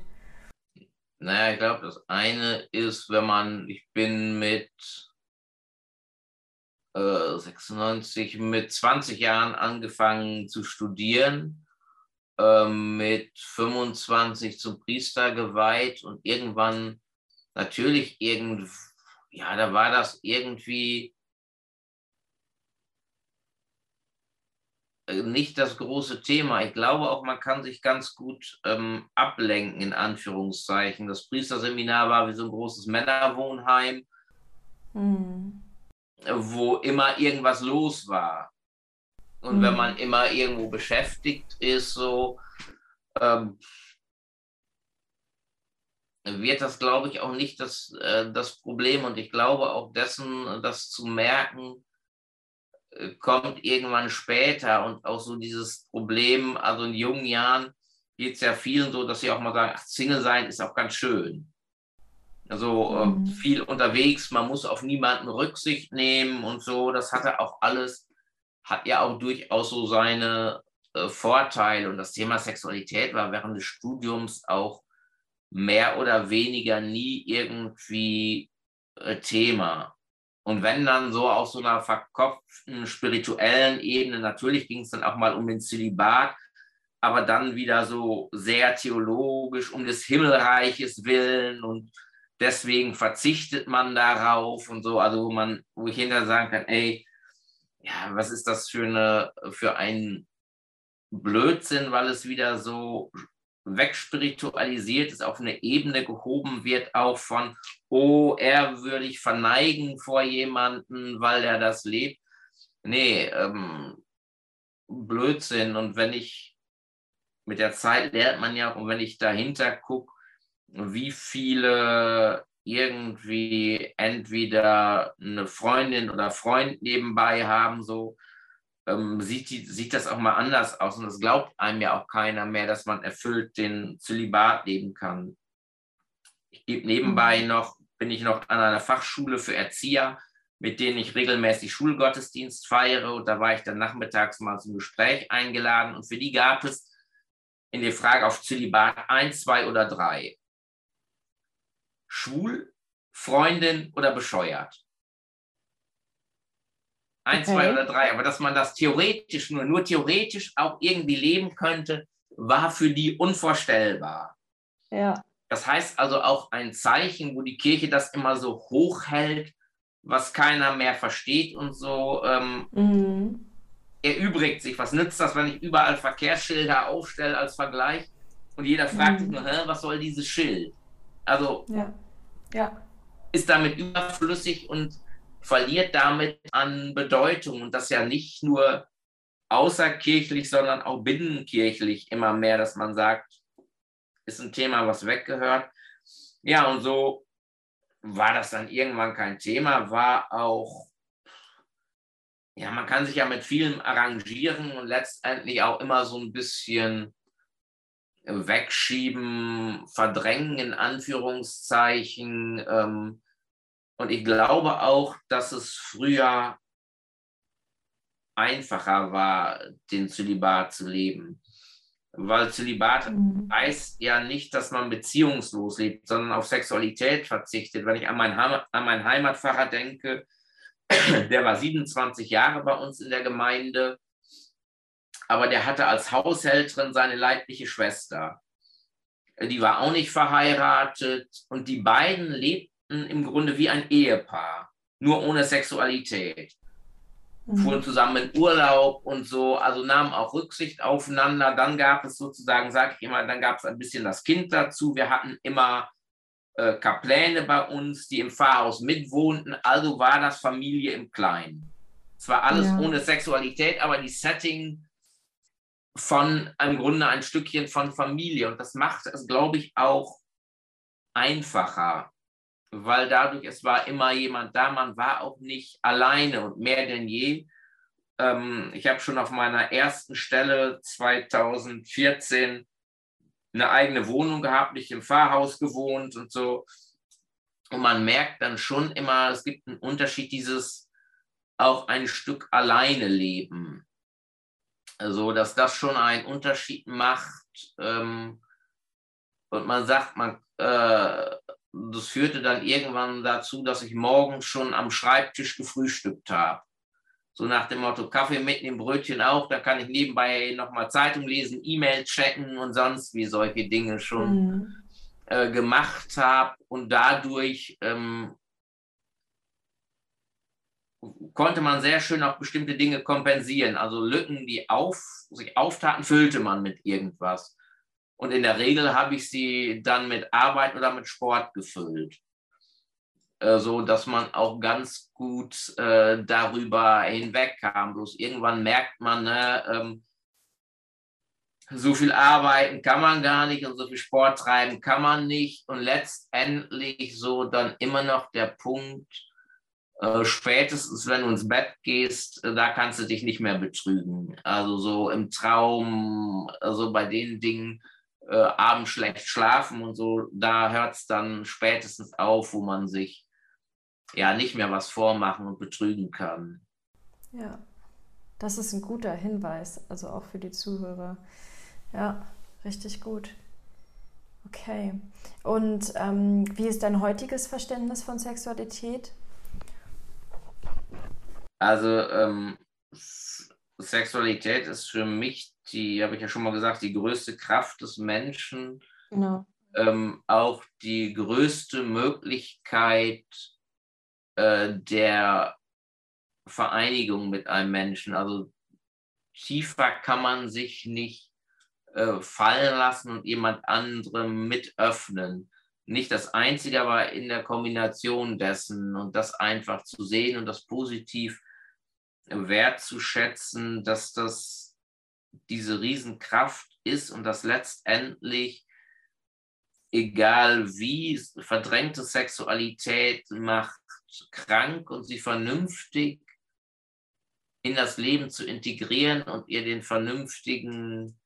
Naja, ich glaube, das eine ist, wenn man, ich bin mit 96 äh, mit 20 Jahren angefangen zu studieren, äh, mit 25 zum Priester geweiht und irgendwann natürlich irgend, ja, da war das irgendwie äh, nicht das große Thema. Ich glaube auch, man kann sich ganz gut ähm, ablenken, in Anführungszeichen. Das Priesterseminar war wie so ein großes Männerwohnheim. Mhm wo immer irgendwas los war. Und mhm. wenn man immer irgendwo beschäftigt ist, so ähm, wird das, glaube ich, auch nicht das, äh, das Problem. Und ich glaube auch dessen, das zu merken, äh, kommt irgendwann später. Und auch so dieses Problem, also in jungen Jahren geht es ja vielen so, dass sie auch mal sagen, ach, Single sein ist auch ganz schön. Also äh, mhm. viel unterwegs, man muss auf niemanden Rücksicht nehmen und so. Das hatte auch alles, hat ja auch durchaus so seine äh, Vorteile. Und das Thema Sexualität war während des Studiums auch mehr oder weniger nie irgendwie äh, Thema. Und wenn dann so auf so einer verkopften spirituellen Ebene, natürlich ging es dann auch mal um den Zölibat, aber dann wieder so sehr theologisch, um des Himmelreiches willen und deswegen verzichtet man darauf und so, also wo man, wo ich hinterher sagen kann, ey, ja, was ist das für eine, für ein Blödsinn, weil es wieder so wegspiritualisiert ist, auf eine Ebene gehoben wird, auch von, oh, er würde ich verneigen vor jemanden, weil er das lebt. Nee, ähm, Blödsinn. Und wenn ich mit der Zeit lernt man ja, und wenn ich dahinter gucke, wie viele irgendwie entweder eine Freundin oder Freund nebenbei haben, so ähm, sieht, die, sieht das auch mal anders aus. Und das glaubt einem ja auch keiner mehr, dass man erfüllt den Zölibat leben kann. Ich gebe nebenbei mhm. noch bin ich noch an einer Fachschule für Erzieher, mit denen ich regelmäßig Schulgottesdienst feiere. Und da war ich dann nachmittags mal zum Gespräch eingeladen. Und für die gab es in der Frage auf Zölibat eins, zwei oder drei. Schwul, Freundin oder bescheuert? Ein, okay. zwei oder drei. Aber dass man das theoretisch, nur, nur theoretisch auch irgendwie leben könnte, war für die unvorstellbar. Ja. Das heißt also auch ein Zeichen, wo die Kirche das immer so hoch hält, was keiner mehr versteht und so. Ähm, mhm. Erübrigt sich. Was nützt das, wenn ich überall Verkehrsschilder aufstelle als Vergleich und jeder fragt mhm. sich nur, Hä, was soll dieses Schild? Also ja. Ja. ist damit überflüssig und verliert damit an Bedeutung. Und das ja nicht nur außerkirchlich, sondern auch binnenkirchlich immer mehr, dass man sagt, ist ein Thema, was weggehört. Ja, und so war das dann irgendwann kein Thema, war auch, ja, man kann sich ja mit vielem arrangieren und letztendlich auch immer so ein bisschen wegschieben, verdrängen in Anführungszeichen. Ähm, und ich glaube auch, dass es früher einfacher war, den Zölibat zu leben. Weil Zölibat mhm. heißt ja nicht, dass man beziehungslos lebt, sondern auf Sexualität verzichtet. Wenn ich an, mein an meinen Heimatpfarrer denke, der war 27 Jahre bei uns in der Gemeinde, aber der hatte als Haushälterin seine leibliche Schwester. Die war auch nicht verheiratet und die beiden lebten im Grunde wie ein Ehepaar, nur ohne Sexualität mhm. fuhren zusammen in Urlaub und so, also nahmen auch Rücksicht aufeinander. Dann gab es sozusagen, sage ich immer, dann gab es ein bisschen das Kind dazu. Wir hatten immer äh, Kapläne bei uns, die im Pfarrhaus mitwohnten. Also war das Familie im Kleinen. Zwar alles ja. ohne Sexualität, aber die Setting von im Grunde ein Stückchen von Familie. Und das macht es, glaube ich, auch einfacher, weil dadurch, es war immer jemand da, man war auch nicht alleine und mehr denn je. Ähm, ich habe schon auf meiner ersten Stelle 2014 eine eigene Wohnung gehabt, nicht im Pfarrhaus gewohnt und so. Und man merkt dann schon immer, es gibt einen Unterschied, dieses auch ein Stück alleine leben. Also, dass das schon einen Unterschied macht. Ähm, und man sagt, man, äh, das führte dann irgendwann dazu, dass ich morgens schon am Schreibtisch gefrühstückt habe. So nach dem Motto, Kaffee mitnehmen, Brötchen auch, da kann ich nebenbei nochmal Zeitung lesen, E-Mail checken und sonst wie solche Dinge schon mhm. äh, gemacht habe. Und dadurch ähm, konnte man sehr schön auch bestimmte Dinge kompensieren. Also Lücken, die auf, sich auftaten, füllte man mit irgendwas. Und in der Regel habe ich sie dann mit Arbeit oder mit Sport gefüllt. Äh, so dass man auch ganz gut äh, darüber hinwegkam. Bloß irgendwann merkt man, ne, ähm, so viel arbeiten kann man gar nicht und so viel Sport treiben kann man nicht. Und letztendlich so dann immer noch der Punkt, äh, spätestens wenn du ins Bett gehst, äh, da kannst du dich nicht mehr betrügen. Also so im Traum, also bei den Dingen, äh, abends schlecht schlafen und so, da hört es dann spätestens auf, wo man sich ja nicht mehr was vormachen und betrügen kann. Ja, das ist ein guter Hinweis, also auch für die Zuhörer. Ja, richtig gut. Okay. Und ähm, wie ist dein heutiges Verständnis von Sexualität? Also ähm, Sexualität ist für mich die, habe ich ja schon mal gesagt, die größte Kraft des Menschen. Genau. Ähm, auch die größte Möglichkeit äh, der Vereinigung mit einem Menschen. Also tiefer kann man sich nicht äh, fallen lassen und jemand anderem mit öffnen. Nicht das Einzige, aber in der Kombination dessen und das einfach zu sehen und das positiv wertzuschätzen, dass das diese Riesenkraft ist und dass letztendlich, egal wie, verdrängte Sexualität macht krank und sie vernünftig in das Leben zu integrieren und ihr den vernünftigen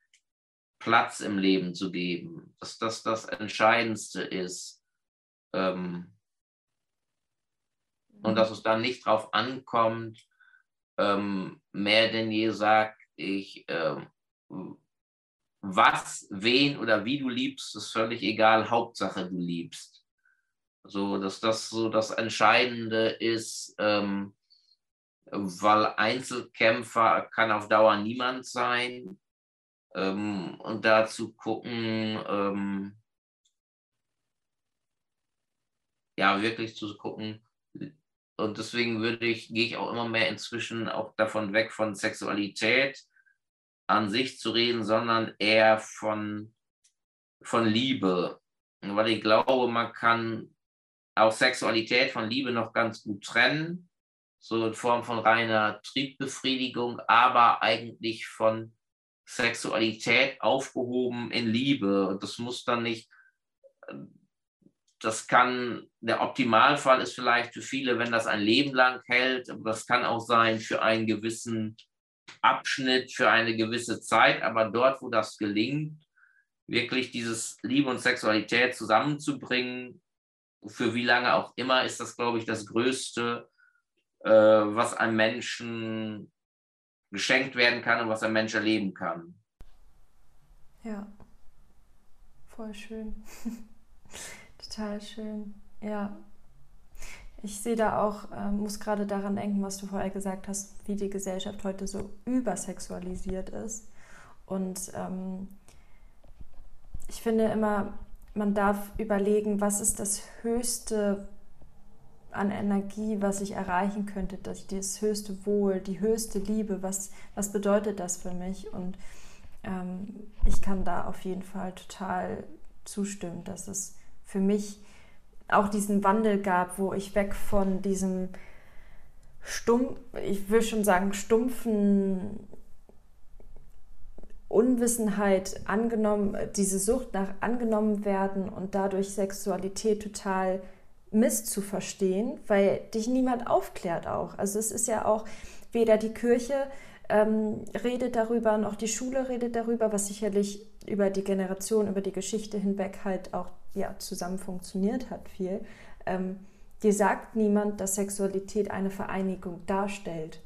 Platz im Leben zu geben, dass das das Entscheidendste ist. Ähm, und mhm. dass es dann nicht darauf ankommt, ähm, mehr denn je sagt, ich, ähm, was, wen oder wie du liebst, ist völlig egal, Hauptsache du liebst. So, dass das so das Entscheidende ist, ähm, weil Einzelkämpfer kann auf Dauer niemand sein. Ähm, und da zu gucken, ähm, ja, wirklich zu gucken. Und deswegen würde ich, gehe ich auch immer mehr inzwischen auch davon weg, von Sexualität an sich zu reden, sondern eher von, von Liebe. Weil ich glaube, man kann auch Sexualität von Liebe noch ganz gut trennen, so in Form von reiner Triebbefriedigung, aber eigentlich von Sexualität aufgehoben in Liebe. Und das muss dann nicht, das kann, der Optimalfall ist vielleicht für viele, wenn das ein Leben lang hält, aber das kann auch sein für einen gewissen Abschnitt, für eine gewisse Zeit, aber dort, wo das gelingt, wirklich dieses Liebe und Sexualität zusammenzubringen, für wie lange auch immer, ist das, glaube ich, das Größte, äh, was einem Menschen geschenkt werden kann und was ein Mensch erleben kann. Ja, voll schön. Total schön. Ja. Ich sehe da auch, äh, muss gerade daran denken, was du vorher gesagt hast, wie die Gesellschaft heute so übersexualisiert ist. Und ähm, ich finde immer, man darf überlegen, was ist das Höchste an Energie, was ich erreichen könnte, das, das höchste Wohl, die höchste Liebe, was, was bedeutet das für mich? Und ähm, ich kann da auf jeden Fall total zustimmen, dass es für mich auch diesen Wandel gab, wo ich weg von diesem stumpf, ich will schon sagen, stumpfen Unwissenheit angenommen, diese Sucht nach angenommen werden und dadurch Sexualität total misszuverstehen, weil dich niemand aufklärt auch. Also es ist ja auch weder die Kirche ähm, redet darüber, noch die Schule redet darüber, was sicherlich über die Generation, über die Geschichte hinweg halt auch ja, zusammen funktioniert hat viel. Ähm, dir sagt niemand, dass Sexualität eine Vereinigung darstellt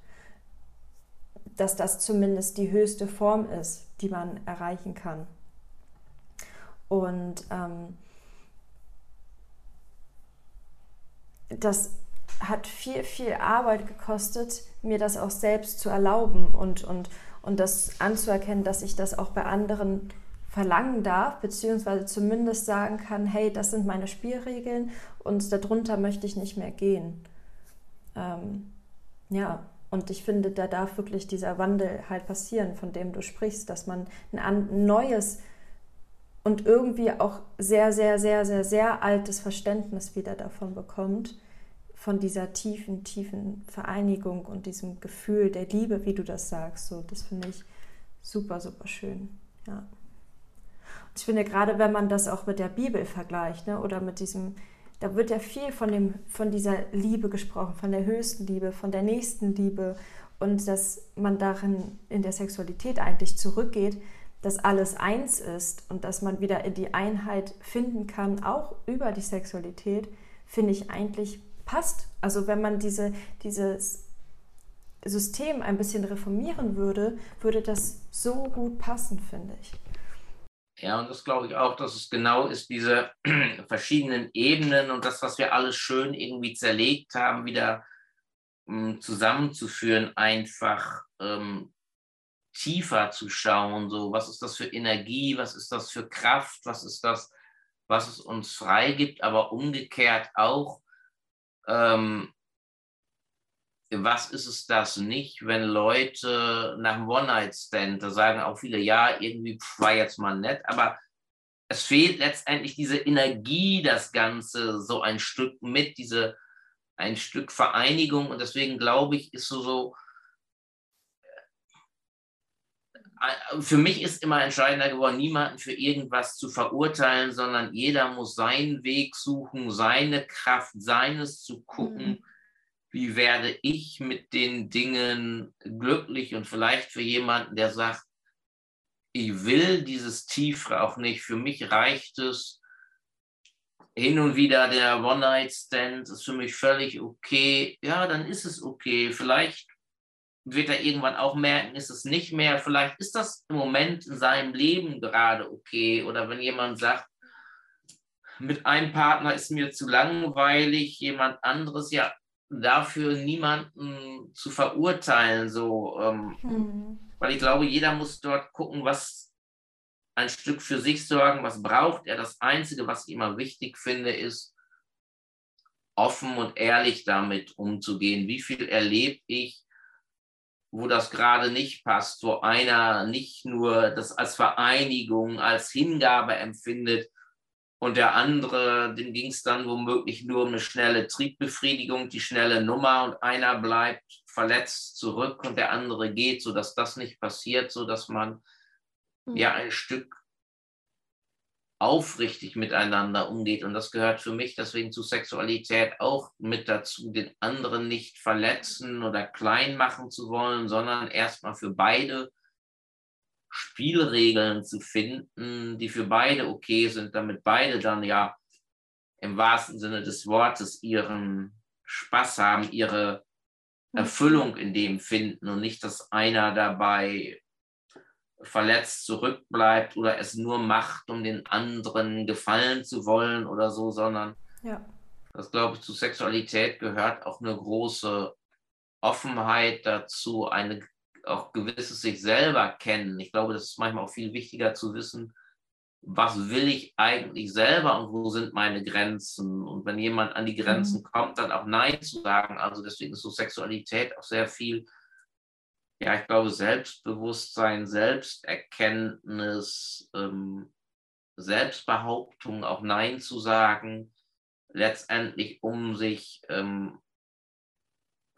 dass das zumindest die höchste Form ist, die man erreichen kann. Und ähm, das hat viel, viel Arbeit gekostet, mir das auch selbst zu erlauben und, und, und das anzuerkennen, dass ich das auch bei anderen verlangen darf, beziehungsweise zumindest sagen kann, hey, das sind meine Spielregeln und darunter möchte ich nicht mehr gehen. Ähm, ja, und ich finde, da darf wirklich dieser Wandel halt passieren, von dem du sprichst, dass man ein neues und irgendwie auch sehr, sehr, sehr, sehr, sehr altes Verständnis wieder davon bekommt, von dieser tiefen, tiefen Vereinigung und diesem Gefühl der Liebe, wie du das sagst. So, das finde ich super, super schön. Ja. Ich finde, gerade wenn man das auch mit der Bibel vergleicht ne, oder mit diesem da wird ja viel von, dem, von dieser Liebe gesprochen, von der höchsten Liebe, von der nächsten Liebe und dass man darin in der Sexualität eigentlich zurückgeht, dass alles eins ist und dass man wieder in die Einheit finden kann, auch über die Sexualität, finde ich eigentlich passt. Also wenn man diese, dieses System ein bisschen reformieren würde, würde das so gut passen, finde ich. Ja, und das glaube ich auch, dass es genau ist, diese verschiedenen Ebenen und das, was wir alles schön irgendwie zerlegt haben, wieder ähm, zusammenzuführen, einfach ähm, tiefer zu schauen. So, was ist das für Energie, was ist das für Kraft, was ist das, was es uns freigibt, aber umgekehrt auch, ähm, was ist es das nicht, wenn Leute nach einem One-Night-Stand, da sagen auch viele, ja, irgendwie pf, war jetzt mal nett, aber es fehlt letztendlich diese Energie, das Ganze so ein Stück mit, diese ein Stück Vereinigung und deswegen glaube ich, ist so, so äh, für mich ist immer entscheidender geworden, niemanden für irgendwas zu verurteilen, sondern jeder muss seinen Weg suchen, seine Kraft, seines zu gucken. Mhm wie werde ich mit den Dingen glücklich und vielleicht für jemanden, der sagt, ich will dieses Tiefere auch nicht, für mich reicht es, hin und wieder der One-Night-Stand ist für mich völlig okay. Ja, dann ist es okay. Vielleicht wird er irgendwann auch merken, ist es nicht mehr. Vielleicht ist das im Moment in seinem Leben gerade okay. Oder wenn jemand sagt, mit einem Partner ist mir zu langweilig, jemand anderes, ja, dafür niemanden zu verurteilen, so, ähm, mhm. weil ich glaube, jeder muss dort gucken, was ein Stück für sich sorgen, was braucht er. Das Einzige, was ich immer wichtig finde, ist, offen und ehrlich damit umzugehen. Wie viel erlebe ich, wo das gerade nicht passt, wo einer nicht nur das als Vereinigung, als Hingabe empfindet und der andere, dem ging es dann womöglich nur um eine schnelle Triebbefriedigung, die schnelle Nummer und einer bleibt verletzt zurück und der andere geht, sodass das nicht passiert, sodass man mhm. ja ein Stück aufrichtig miteinander umgeht. Und das gehört für mich deswegen zu Sexualität auch mit dazu, den anderen nicht verletzen oder klein machen zu wollen, sondern erstmal für beide Spielregeln zu finden, die für beide okay sind, damit beide dann ja im wahrsten Sinne des Wortes ihren Spaß haben, ihre mhm. Erfüllung in dem finden und nicht, dass einer dabei verletzt zurückbleibt oder es nur macht, um den anderen gefallen zu wollen oder so, sondern ja. das glaube ich zu Sexualität gehört auch eine große Offenheit dazu, eine auch gewisses sich selber kennen. Ich glaube, das ist manchmal auch viel wichtiger zu wissen, was will ich eigentlich selber und wo sind meine Grenzen? Und wenn jemand an die Grenzen mhm. kommt, dann auch Nein zu sagen. Also deswegen ist so Sexualität auch sehr viel ja, ich glaube, Selbstbewusstsein, Selbsterkenntnis, ähm, Selbstbehauptung, auch Nein zu sagen, letztendlich um sich ähm,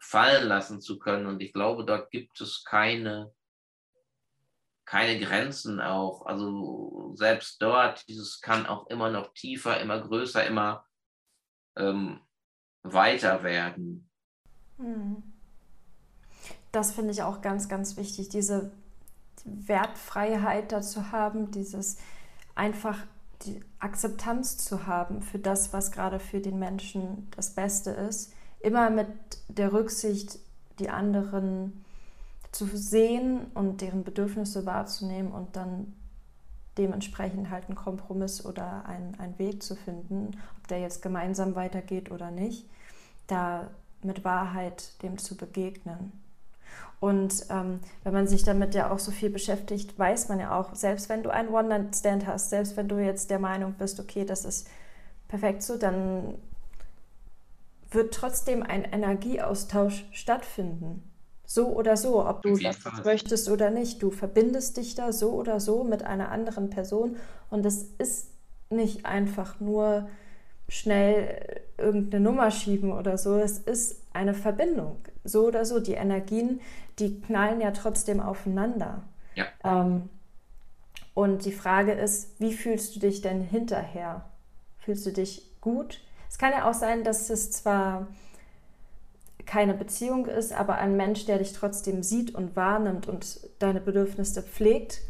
fallen lassen zu können. Und ich glaube, dort gibt es keine, keine Grenzen auch. Also selbst dort, dieses kann auch immer noch tiefer, immer größer, immer ähm, weiter werden. Mhm das finde ich auch ganz, ganz wichtig, diese Wertfreiheit dazu haben, dieses einfach die Akzeptanz zu haben für das, was gerade für den Menschen das Beste ist. Immer mit der Rücksicht, die anderen zu sehen und deren Bedürfnisse wahrzunehmen und dann dementsprechend halt einen Kompromiss oder einen, einen Weg zu finden, ob der jetzt gemeinsam weitergeht oder nicht, da mit Wahrheit dem zu begegnen. Und ähm, wenn man sich damit ja auch so viel beschäftigt, weiß man ja auch, selbst wenn du einen One-Night-Stand hast, selbst wenn du jetzt der Meinung bist, okay, das ist perfekt so, dann wird trotzdem ein Energieaustausch stattfinden. So oder so, ob du das möchtest oder nicht. Du verbindest dich da so oder so mit einer anderen Person und es ist nicht einfach nur schnell irgendeine Nummer schieben oder so. Es ist eine Verbindung. So oder so. Die Energien, die knallen ja trotzdem aufeinander. Ja. Ähm, und die Frage ist, wie fühlst du dich denn hinterher? Fühlst du dich gut? Es kann ja auch sein, dass es zwar keine Beziehung ist, aber ein Mensch, der dich trotzdem sieht und wahrnimmt und deine Bedürfnisse pflegt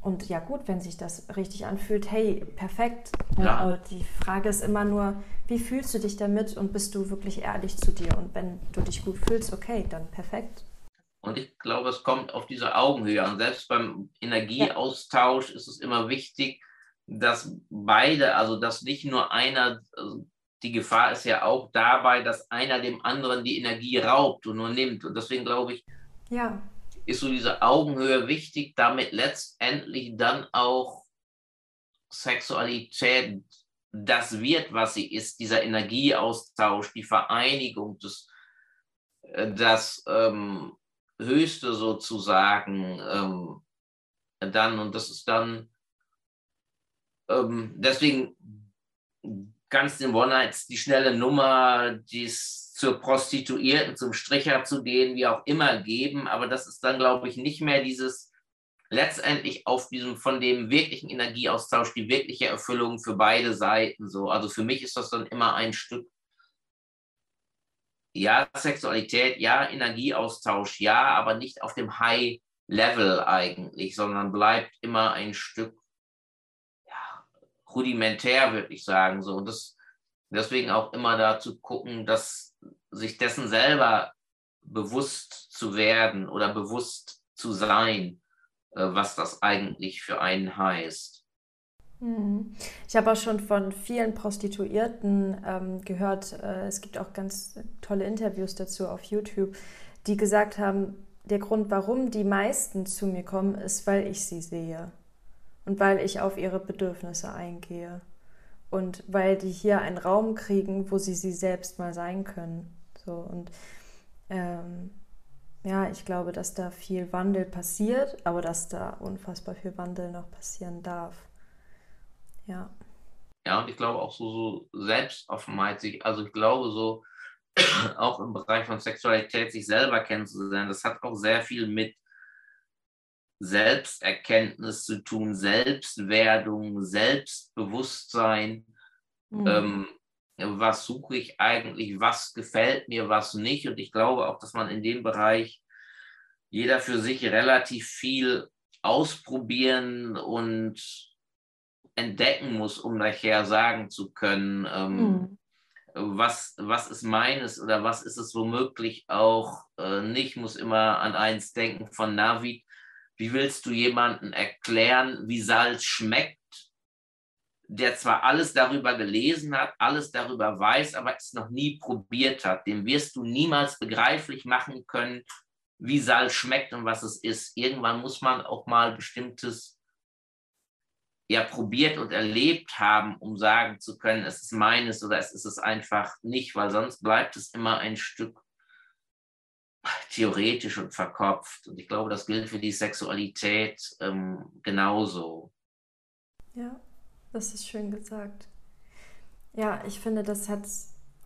und ja gut, wenn sich das richtig anfühlt, hey, perfekt. Ja. Aber die Frage ist immer nur, wie fühlst du dich damit und bist du wirklich ehrlich zu dir? Und wenn du dich gut fühlst, okay, dann perfekt. Und ich glaube, es kommt auf diese Augenhöhe an. Selbst beim Energieaustausch ja. ist es immer wichtig, dass beide, also dass nicht nur einer, also die Gefahr ist ja auch dabei, dass einer dem anderen die Energie raubt und nur nimmt. Und deswegen glaube ich, ja ist so diese Augenhöhe wichtig, damit letztendlich dann auch Sexualität das wird, was sie ist, dieser Energieaustausch, die Vereinigung, das, äh, das ähm, Höchste sozusagen ähm, dann, und das ist dann ähm, deswegen ganz den One-Nights die schnelle Nummer, die es zur Prostituierten, zum Stricher zu gehen, wie auch immer geben. Aber das ist dann, glaube ich, nicht mehr dieses letztendlich auf diesem von dem wirklichen Energieaustausch, die wirkliche Erfüllung für beide Seiten so. Also für mich ist das dann immer ein Stück, ja, Sexualität, ja, Energieaustausch, ja, aber nicht auf dem High Level eigentlich, sondern bleibt immer ein Stück rudimentär, würde ich sagen. So. Und das, deswegen auch immer da zu gucken, dass sich dessen selber bewusst zu werden oder bewusst zu sein, äh, was das eigentlich für einen heißt. Hm. Ich habe auch schon von vielen Prostituierten ähm, gehört, äh, es gibt auch ganz tolle Interviews dazu auf YouTube, die gesagt haben, der Grund, warum die meisten zu mir kommen, ist, weil ich sie sehe und weil ich auf ihre Bedürfnisse eingehe und weil die hier einen Raum kriegen, wo sie sie selbst mal sein können. So und ähm, ja, ich glaube, dass da viel Wandel passiert, aber dass da unfassbar viel Wandel noch passieren darf. Ja. Ja, und ich glaube auch so, so Selbstoffenheit, sich, also ich glaube so, auch im Bereich von Sexualität sich selber kennenzulernen, das hat auch sehr viel mit Selbsterkenntnis zu tun, Selbstwerdung, Selbstbewusstsein. Mhm. Ähm, was suche ich eigentlich, was gefällt mir, was nicht. Und ich glaube auch, dass man in dem Bereich jeder für sich relativ viel ausprobieren und entdecken muss, um nachher sagen zu können, ähm, mhm. was, was ist meines oder was ist es womöglich auch äh, nicht. Muss immer an eins denken von Navid. Wie willst du jemanden erklären, wie Salz schmeckt, der zwar alles darüber gelesen hat, alles darüber weiß, aber es noch nie probiert hat? Dem wirst du niemals begreiflich machen können, wie Salz schmeckt und was es ist. Irgendwann muss man auch mal bestimmtes ja probiert und erlebt haben, um sagen zu können, es ist meines oder es ist es einfach nicht, weil sonst bleibt es immer ein Stück theoretisch und verkopft. Und ich glaube, das gilt für die Sexualität ähm, genauso. Ja, das ist schön gesagt. Ja, ich finde, das hat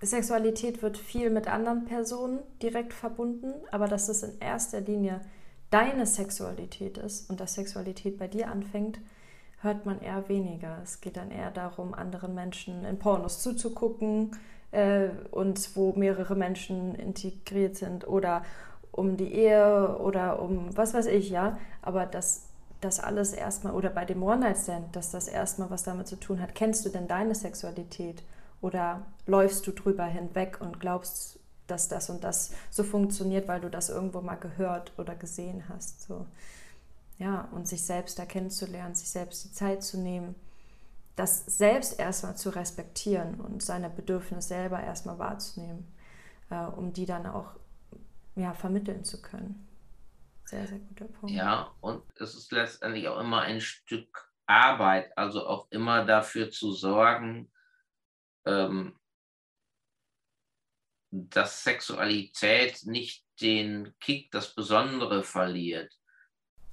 Sexualität wird viel mit anderen Personen direkt verbunden, aber dass es in erster Linie deine Sexualität ist und dass Sexualität bei dir anfängt, hört man eher weniger. Es geht dann eher darum, anderen Menschen in Pornos zuzugucken äh, und wo mehrere Menschen integriert sind oder um die Ehe oder um was weiß ich, ja. Aber dass das alles erstmal, oder bei dem One-Night-Stand, dass das erstmal was damit zu tun hat, kennst du denn deine Sexualität? Oder läufst du drüber hinweg und glaubst, dass das und das so funktioniert, weil du das irgendwo mal gehört oder gesehen hast? So ja, und sich selbst da kennenzulernen, sich selbst die Zeit zu nehmen, das selbst erstmal zu respektieren und seine Bedürfnisse selber erstmal wahrzunehmen, äh, um die dann auch ja, vermitteln zu können. Sehr, sehr guter Punkt. Ja, und es ist letztendlich auch immer ein Stück Arbeit, also auch immer dafür zu sorgen, ähm, dass Sexualität nicht den Kick, das Besondere verliert.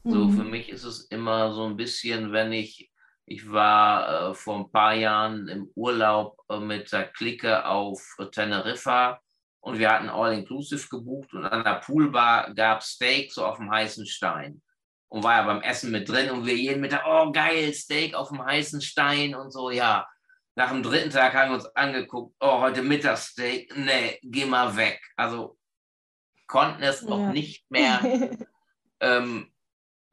So, für mhm. mich ist es immer so ein bisschen, wenn ich, ich war äh, vor ein paar Jahren im Urlaub äh, mit der Clique auf Teneriffa und wir hatten All-Inclusive gebucht und an der Poolbar gab es Steak so auf dem heißen Stein. Und war ja beim Essen mit drin und wir jeden Mittag, oh geil, Steak auf dem heißen Stein und so, ja. Nach dem dritten Tag haben wir uns angeguckt, oh, heute Mittagssteak, nee, geh mal weg. Also konnten es ja. auch nicht mehr ähm,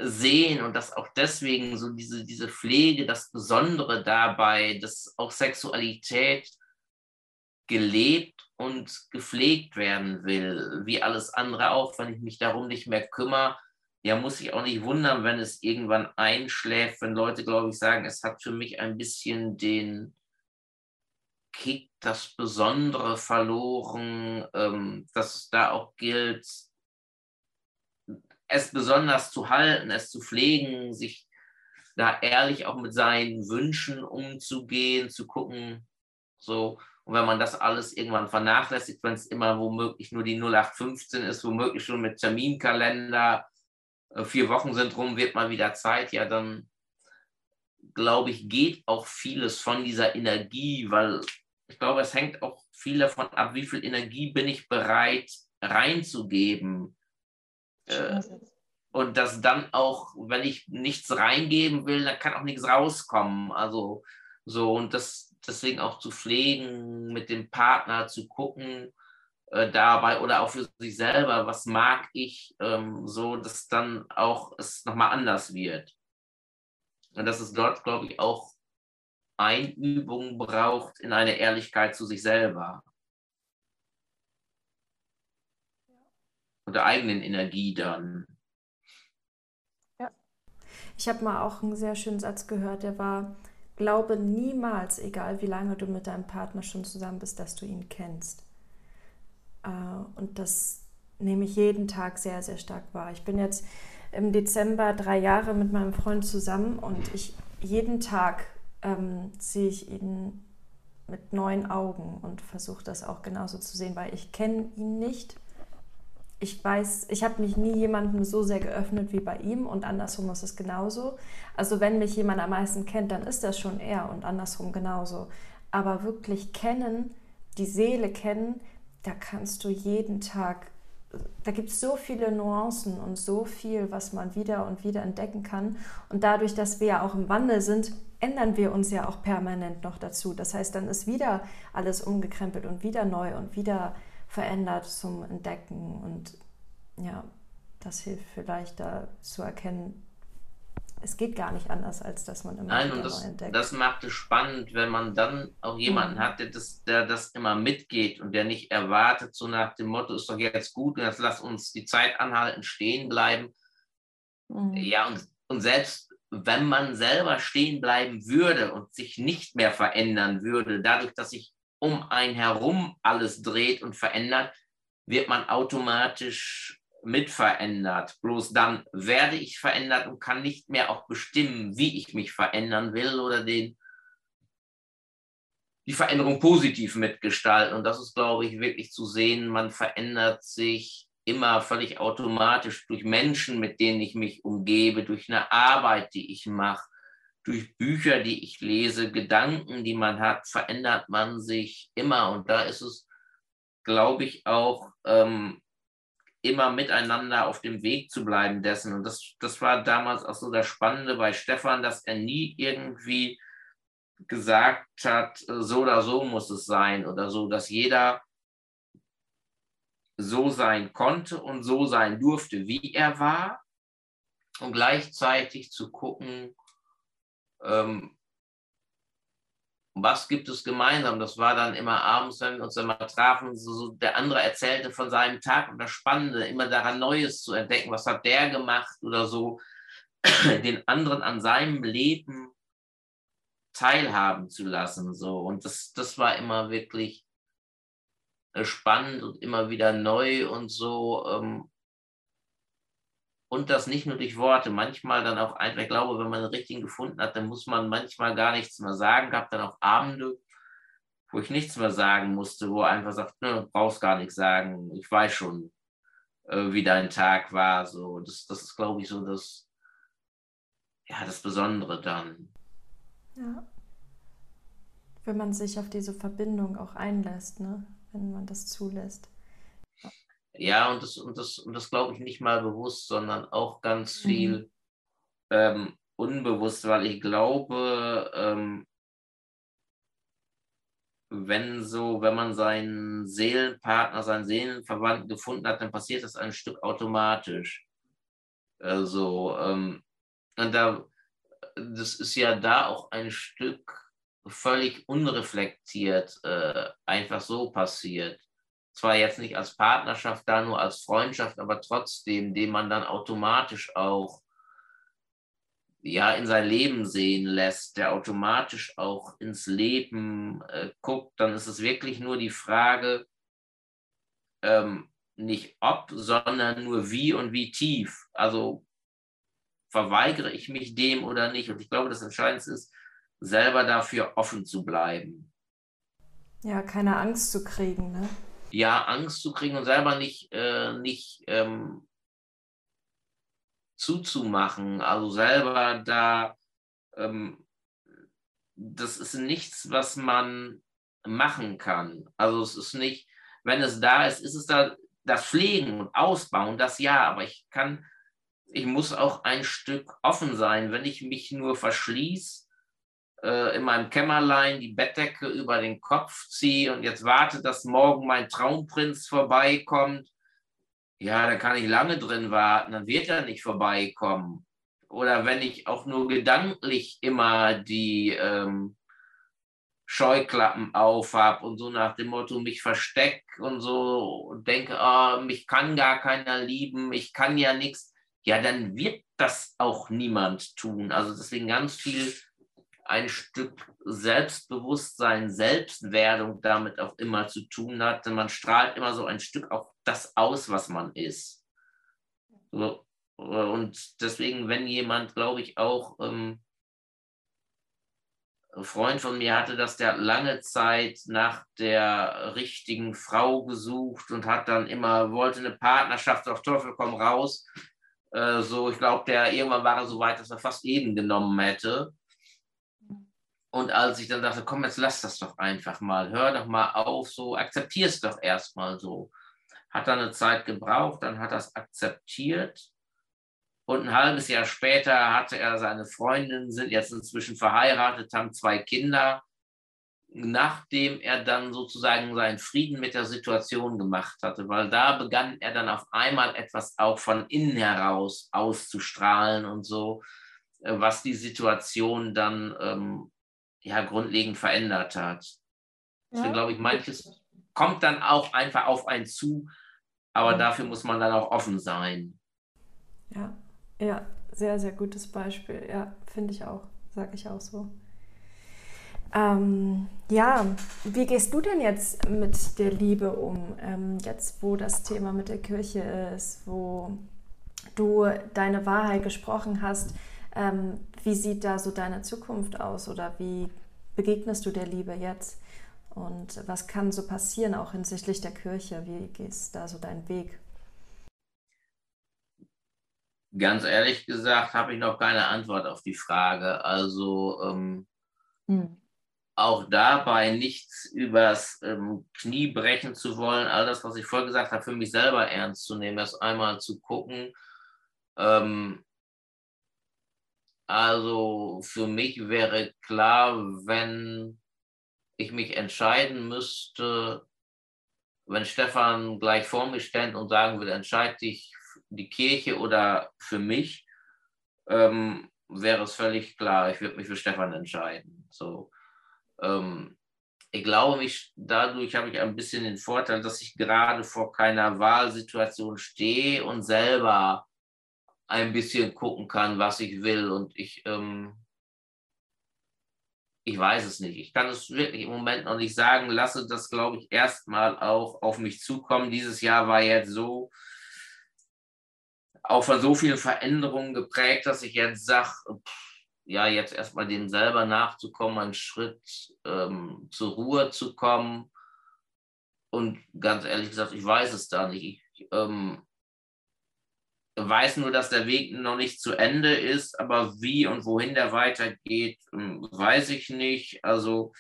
sehen und dass auch deswegen so diese, diese Pflege, das Besondere dabei, dass auch Sexualität gelebt und gepflegt werden will, wie alles andere auch. Wenn ich mich darum nicht mehr kümmere, ja, muss ich auch nicht wundern, wenn es irgendwann einschläft, wenn Leute, glaube ich, sagen, es hat für mich ein bisschen den Kick, das Besondere verloren, ähm, dass es da auch gilt, es besonders zu halten, es zu pflegen, sich da ehrlich auch mit seinen Wünschen umzugehen, zu gucken, so. Und wenn man das alles irgendwann vernachlässigt, wenn es immer womöglich nur die 0815 ist, womöglich schon mit Terminkalender, äh, vier Wochen sind rum, wird mal wieder Zeit, ja, dann glaube ich, geht auch vieles von dieser Energie, weil ich glaube, es hängt auch viel davon ab, wie viel Energie bin ich bereit reinzugeben äh, und dass dann auch, wenn ich nichts reingeben will, dann kann auch nichts rauskommen. Also so und das deswegen auch zu pflegen, mit dem Partner zu gucken äh, dabei oder auch für sich selber, was mag ich, ähm, so dass dann auch es nochmal anders wird. Und das ist dort, glaube ich, auch Einübung braucht in eine Ehrlichkeit zu sich selber. Der eigenen Energie dann. Ja. Ich habe mal auch einen sehr schönen Satz gehört, der war, glaube niemals, egal wie lange du mit deinem Partner schon zusammen bist, dass du ihn kennst. Äh, und das nehme ich jeden Tag sehr, sehr stark wahr. Ich bin jetzt im Dezember drei Jahre mit meinem Freund zusammen und ich jeden Tag ähm, sehe ich ihn mit neuen Augen und versuche das auch genauso zu sehen, weil ich kenne ihn nicht. Ich weiß, ich habe mich nie jemandem so sehr geöffnet wie bei ihm und andersrum ist es genauso. Also wenn mich jemand am meisten kennt, dann ist das schon er und andersrum genauso. Aber wirklich kennen, die Seele kennen, da kannst du jeden Tag da gibt es so viele Nuancen und so viel, was man wieder und wieder entdecken kann. Und dadurch, dass wir ja auch im Wandel sind, ändern wir uns ja auch permanent noch dazu. Das heißt, dann ist wieder alles umgekrempelt und wieder neu und wieder verändert zum Entdecken. Und ja, das hilft vielleicht da zu erkennen, es geht gar nicht anders, als dass man immer Nein, und das, entdeckt. das macht es spannend, wenn man dann auch jemanden mhm. hat, der das, der das immer mitgeht und der nicht erwartet, so nach dem Motto, ist doch jetzt gut, jetzt lass uns die Zeit anhalten, stehen bleiben. Mhm. Ja, und, und selbst wenn man selber stehen bleiben würde und sich nicht mehr verändern würde, dadurch, dass sich um einen herum alles dreht und verändert, wird man automatisch mit verändert. Bloß dann werde ich verändert und kann nicht mehr auch bestimmen, wie ich mich verändern will oder den, die Veränderung positiv mitgestalten. Und das ist, glaube ich, wirklich zu sehen. Man verändert sich immer völlig automatisch durch Menschen, mit denen ich mich umgebe, durch eine Arbeit, die ich mache, durch Bücher, die ich lese, Gedanken, die man hat, verändert man sich immer. Und da ist es, glaube ich, auch ähm, immer miteinander auf dem Weg zu bleiben dessen. Und das, das war damals auch so das Spannende bei Stefan, dass er nie irgendwie gesagt hat, so oder so muss es sein oder so, dass jeder so sein konnte und so sein durfte, wie er war. Und gleichzeitig zu gucken, ähm, was gibt es gemeinsam? Das war dann immer abends, wenn wir uns dann mal trafen, so, so, der andere erzählte von seinem Tag und das Spannende, immer daran Neues zu entdecken, was hat der gemacht oder so, den anderen an seinem Leben teilhaben zu lassen. So. Und das, das war immer wirklich äh, spannend und immer wieder neu und so. Ähm, und das nicht nur durch Worte, manchmal dann auch einfach, ich glaube, wenn man einen richtigen gefunden hat, dann muss man manchmal gar nichts mehr sagen. Gab dann auch Abende, wo ich nichts mehr sagen musste, wo einfach sagt, ne, brauchst gar nichts sagen, ich weiß schon, äh, wie dein Tag war. So, das, das ist, glaube ich, so das, ja, das Besondere dann. Ja. Wenn man sich auf diese Verbindung auch einlässt, ne? wenn man das zulässt. Ja, und das, und das, und das glaube ich nicht mal bewusst, sondern auch ganz mhm. viel mhm. ähm, unbewusst, weil ich glaube, ähm, wenn so, wenn man seinen Seelenpartner, seinen Seelenverwandten gefunden hat, dann passiert das ein Stück automatisch. Also, ähm, und da, das ist ja da auch ein Stück völlig unreflektiert äh, einfach so passiert zwar jetzt nicht als Partnerschaft da, nur als Freundschaft, aber trotzdem, den man dann automatisch auch ja in sein Leben sehen lässt, der automatisch auch ins Leben äh, guckt, dann ist es wirklich nur die Frage, ähm, nicht ob, sondern nur wie und wie tief. Also verweigere ich mich dem oder nicht. Und ich glaube, das Entscheidendste ist, selber dafür offen zu bleiben. Ja, keine Angst zu kriegen, ne? Ja, Angst zu kriegen und selber nicht, äh, nicht ähm, zuzumachen. Also selber da, ähm, das ist nichts, was man machen kann. Also es ist nicht, wenn es da ist, ist es da das Pflegen und Ausbauen, das ja, aber ich kann, ich muss auch ein Stück offen sein. Wenn ich mich nur verschließe, äh, in meinem Kämmerlein die Bettdecke über den Kopf ziehe und jetzt warte, dass morgen mein Traumprinz vorbeikommt, ja, da kann ich lange drin warten, dann wird er nicht vorbeikommen. Oder wenn ich auch nur gedanklich immer die, ähm, Scheuklappen auf habe und so nach dem Motto mich versteck und so und denke, oh, mich kann gar keiner lieben, ich kann ja nichts, ja, dann wird das auch niemand tun. Also deswegen ganz viel ein Stück Selbstbewusstsein, Selbstwerdung damit auch immer zu tun hat. Denn man strahlt immer so ein Stück auch das aus, was man ist. So, und deswegen, wenn jemand, glaube ich, auch ähm, ein Freund von mir hatte das, der lange Zeit nach der richtigen Frau gesucht und hat dann immer, wollte eine Partnerschaft auf Teufel komm raus. Äh, so, ich glaube, der irgendwann war er so weit, dass er fast jeden genommen hätte. Und als ich dann dachte, komm, jetzt lass das doch einfach mal, hör doch mal auf, so, akzeptier es doch erstmal so. Hat dann eine Zeit gebraucht, dann hat er es akzeptiert. Und ein halbes Jahr später hatte er seine Freundin, sind jetzt inzwischen verheiratet, haben zwei Kinder, nachdem er dann sozusagen seinen Frieden mit der Situation gemacht hatte, weil da begann er dann auf einmal etwas auch von innen heraus auszustrahlen und so, äh, was die Situation dann ähm, ja grundlegend verändert hat. Deswegen ja. glaube ich, manches kommt dann auch einfach auf einen zu, aber dafür muss man dann auch offen sein. Ja, ja, sehr, sehr gutes Beispiel. Ja, finde ich auch. Sage ich auch so. Ähm, ja, wie gehst du denn jetzt mit der Liebe um? Ähm, jetzt, wo das Thema mit der Kirche ist, wo du deine Wahrheit gesprochen hast, ähm, wie sieht da so deine Zukunft aus oder wie begegnest du der Liebe jetzt? Und was kann so passieren, auch hinsichtlich der Kirche? Wie gehst da so dein Weg? Ganz ehrlich gesagt habe ich noch keine Antwort auf die Frage. Also ähm, hm. auch dabei nichts übers ähm, Knie brechen zu wollen, all das, was ich vorher gesagt habe, für mich selber ernst zu nehmen, erst einmal zu gucken. Ähm, also für mich wäre klar, wenn ich mich entscheiden müsste, wenn Stefan gleich vor mir stände und sagen würde, entscheide dich die Kirche oder für mich, ähm, wäre es völlig klar, ich würde mich für Stefan entscheiden. So, ähm, ich glaube, mich, dadurch habe ich ein bisschen den Vorteil, dass ich gerade vor keiner Wahlsituation stehe und selber ein bisschen gucken kann, was ich will. Und ich, ähm, ich weiß es nicht. Ich kann es wirklich im Moment noch nicht sagen. Lasse das, glaube ich, erstmal auch auf mich zukommen. Dieses Jahr war jetzt so, auch von so vielen Veränderungen geprägt, dass ich jetzt sage, ja, jetzt erstmal dem selber nachzukommen, einen Schritt ähm, zur Ruhe zu kommen. Und ganz ehrlich gesagt, ich weiß es da nicht. Ich ähm, weiß nur, dass der Weg noch nicht zu Ende ist, aber wie und wohin der weitergeht, ähm, weiß ich nicht. Also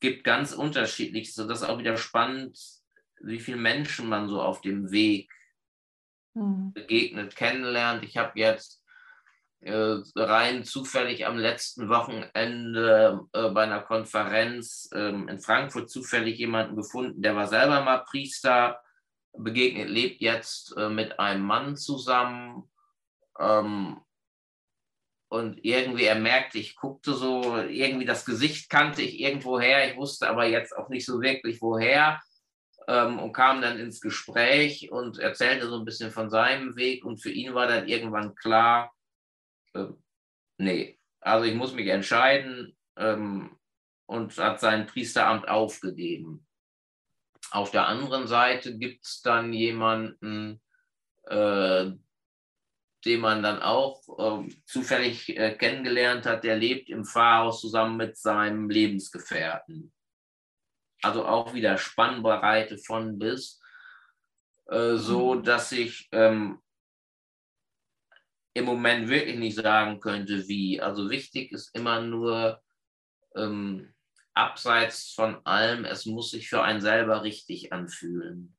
gibt ganz unterschiedlich, so das ist auch wieder spannend, wie viele Menschen man so auf dem Weg mhm. begegnet, kennenlernt. Ich habe jetzt äh, rein zufällig am letzten Wochenende äh, bei einer Konferenz äh, in Frankfurt zufällig jemanden gefunden, der war selber mal Priester, begegnet, lebt jetzt äh, mit einem Mann zusammen. Ähm, und irgendwie, er merkte, ich guckte so, irgendwie das Gesicht kannte ich irgendwo her, ich wusste aber jetzt auch nicht so wirklich woher ähm, und kam dann ins Gespräch und erzählte so ein bisschen von seinem Weg. Und für ihn war dann irgendwann klar, äh, nee, also ich muss mich entscheiden ähm, und hat sein Priesteramt aufgegeben. Auf der anderen Seite gibt es dann jemanden, äh, den man dann auch äh, zufällig äh, kennengelernt hat, der lebt im Pfarrhaus zusammen mit seinem Lebensgefährten also auch wieder Spannbreite von bis, äh, so mhm. dass ich ähm, im Moment wirklich nicht sagen könnte, wie. Also wichtig ist immer nur, ähm, abseits von allem, es muss sich für einen selber richtig anfühlen.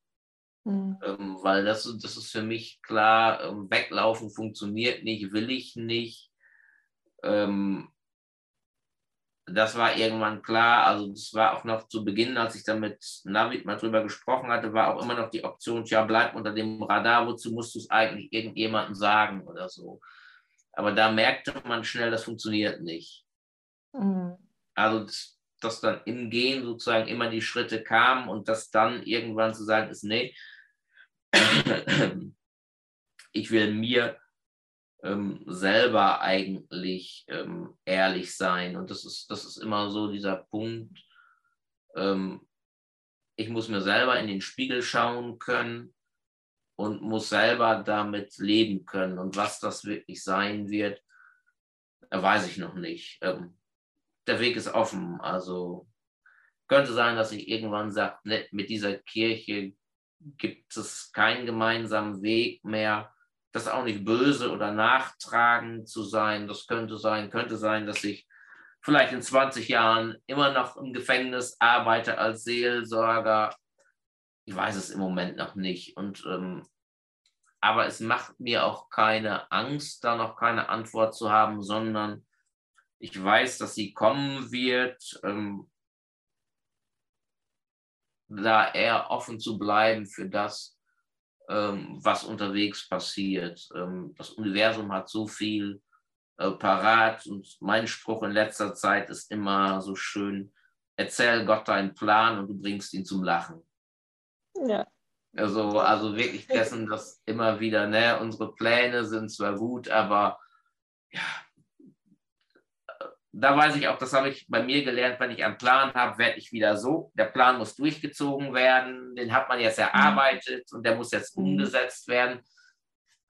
Mhm. Ähm, weil das, das ist für mich klar, ähm, weglaufen funktioniert nicht, will ich nicht. Ähm, das war irgendwann klar. Also das war auch noch zu Beginn, als ich dann mit Navid mal drüber gesprochen hatte, war auch immer noch die Option, ja, bleib unter dem Radar, wozu musst du es eigentlich irgendjemandem sagen oder so. Aber da merkte man schnell, das funktioniert nicht. Mhm. also dass dann im Gehen sozusagen immer die Schritte kamen und das dann irgendwann zu sagen ist, nee, ich will mir ähm, selber eigentlich ähm, ehrlich sein. Und das ist, das ist immer so dieser Punkt, ähm, ich muss mir selber in den Spiegel schauen können und muss selber damit leben können. Und was das wirklich sein wird, weiß ich noch nicht. Ähm, der Weg ist offen. Also könnte sein, dass ich irgendwann sage, ne, mit dieser Kirche gibt es keinen gemeinsamen Weg mehr. Das ist auch nicht böse oder nachtragend zu sein. Das könnte sein, könnte sein, dass ich vielleicht in 20 Jahren immer noch im Gefängnis arbeite als Seelsorger. Ich weiß es im Moment noch nicht. Und, ähm, aber es macht mir auch keine Angst, da noch keine Antwort zu haben, sondern ich weiß, dass sie kommen wird. Ähm, da eher offen zu bleiben für das, ähm, was unterwegs passiert. Ähm, das Universum hat so viel äh, parat und mein Spruch in letzter Zeit ist immer so schön, erzähl Gott deinen Plan und du bringst ihn zum Lachen. Ja. Also, also wirklich dessen, dass immer wieder, ne, unsere Pläne sind zwar gut, aber ja, da weiß ich auch, das habe ich bei mir gelernt, wenn ich einen Plan habe, werde ich wieder so. Der Plan muss durchgezogen werden, den hat man jetzt mhm. erarbeitet und der muss jetzt mhm. umgesetzt werden.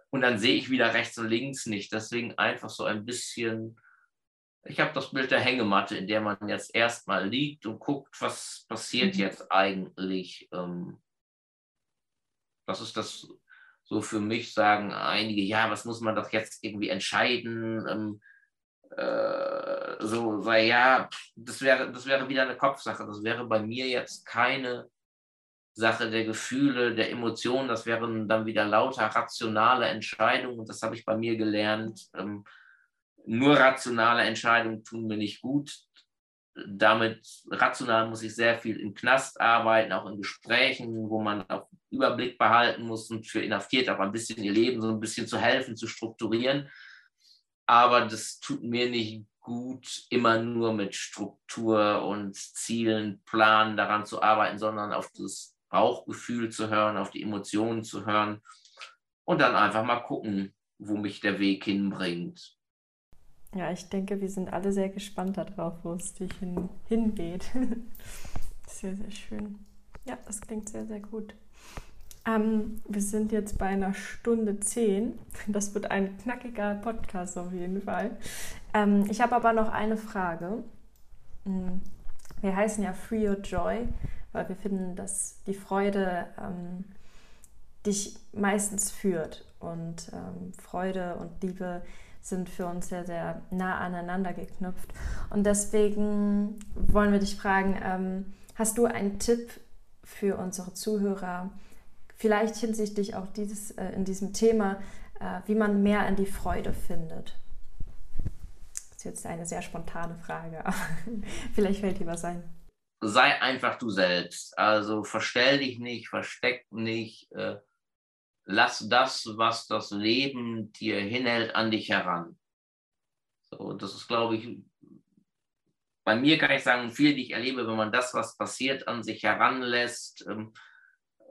Und dann sehe ich wieder rechts und links nicht. Deswegen einfach so ein bisschen, ich habe das Bild der Hängematte, in der man jetzt erstmal liegt und guckt, was passiert mhm. jetzt eigentlich. Ähm, das ist das so für mich, sagen einige, ja, was muss man doch jetzt irgendwie entscheiden? Äh, so sei, ja, das wäre, das wäre wieder eine Kopfsache. Das wäre bei mir jetzt keine Sache der Gefühle, der Emotionen. Das wären dann wieder lauter rationale Entscheidungen. Und das habe ich bei mir gelernt. Ähm, nur rationale Entscheidungen tun mir nicht gut. Damit rational muss ich sehr viel im Knast arbeiten, auch in Gesprächen, wo man auch Überblick behalten muss und für Inhaftierte auch ein bisschen ihr Leben so ein bisschen zu helfen, zu strukturieren aber das tut mir nicht gut, immer nur mit Struktur und Zielen, Planen daran zu arbeiten, sondern auf das Bauchgefühl zu hören, auf die Emotionen zu hören und dann einfach mal gucken, wo mich der Weg hinbringt. Ja, ich denke, wir sind alle sehr gespannt darauf, wo es dich hin, hingeht. sehr, sehr schön. Ja, das klingt sehr, sehr gut. Ähm, wir sind jetzt bei einer Stunde zehn. Das wird ein knackiger Podcast auf jeden Fall. Ähm, ich habe aber noch eine Frage. Mm, wir heißen ja Free Your Joy, weil wir finden, dass die Freude ähm, dich meistens führt. Und ähm, Freude und Liebe sind für uns sehr, sehr nah aneinander geknüpft. Und deswegen wollen wir dich fragen, ähm, hast du einen Tipp für unsere Zuhörer? Vielleicht hinsichtlich auch dieses, äh, in diesem Thema, äh, wie man mehr in die Freude findet. Das ist jetzt eine sehr spontane Frage, aber vielleicht fällt dir was ein. Sei einfach du selbst. Also verstell dich nicht, versteck nicht. Äh, lass das, was das Leben dir hinhält, an dich heran. So, das ist, glaube ich, bei mir kann ich sagen, viel, die ich erlebe, wenn man das, was passiert, an sich heranlässt, ähm,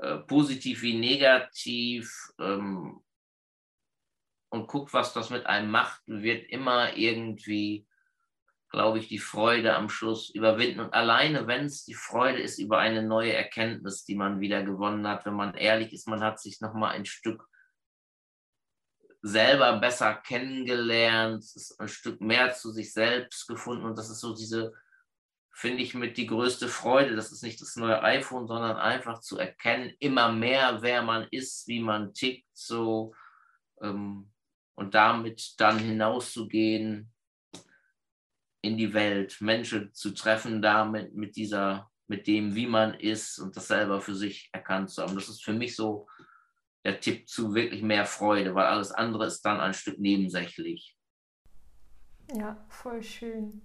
äh, positiv wie negativ ähm, und guckt, was das mit einem macht, wird immer irgendwie, glaube ich, die Freude am Schluss überwinden. Und alleine, wenn es die Freude ist über eine neue Erkenntnis, die man wieder gewonnen hat, wenn man ehrlich ist, man hat sich nochmal ein Stück selber besser kennengelernt, ein Stück mehr zu sich selbst gefunden und das ist so diese finde ich mit die größte Freude. Das ist nicht das neue iPhone, sondern einfach zu erkennen, immer mehr, wer man ist, wie man tickt, so ähm, und damit dann hinauszugehen in die Welt, Menschen zu treffen, damit mit dieser, mit dem, wie man ist und das selber für sich erkannt zu haben. Das ist für mich so der Tipp zu wirklich mehr Freude, weil alles andere ist dann ein Stück nebensächlich. Ja, voll schön.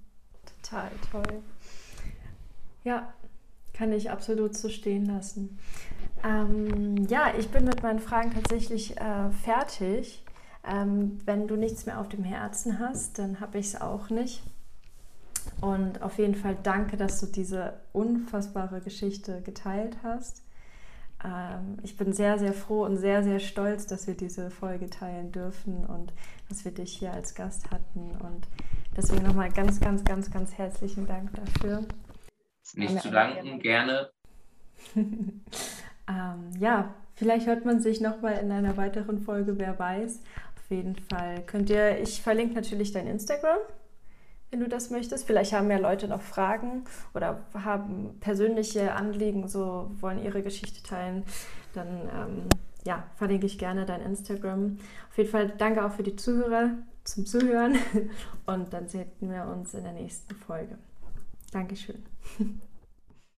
Total toll. Ja, kann ich absolut so stehen lassen. Ähm, ja, ich bin mit meinen Fragen tatsächlich äh, fertig. Ähm, wenn du nichts mehr auf dem Herzen hast, dann habe ich es auch nicht. Und auf jeden Fall danke, dass du diese unfassbare Geschichte geteilt hast. Ähm, ich bin sehr, sehr froh und sehr, sehr stolz, dass wir diese Folge teilen dürfen und dass wir dich hier als Gast hatten. Und deswegen nochmal ganz, ganz, ganz, ganz herzlichen Dank dafür. Nicht zu danken, gerne. ähm, ja, vielleicht hört man sich nochmal in einer weiteren Folge, wer weiß. Auf jeden Fall könnt ihr, ich verlinke natürlich dein Instagram wenn du das möchtest. Vielleicht haben ja Leute noch Fragen oder haben persönliche Anliegen, so wollen ihre Geschichte teilen. Dann ähm, ja, verlinke ich gerne dein Instagram. Auf jeden Fall danke auch für die Zuhörer zum Zuhören und dann sehen wir uns in der nächsten Folge. Dankeschön. 哼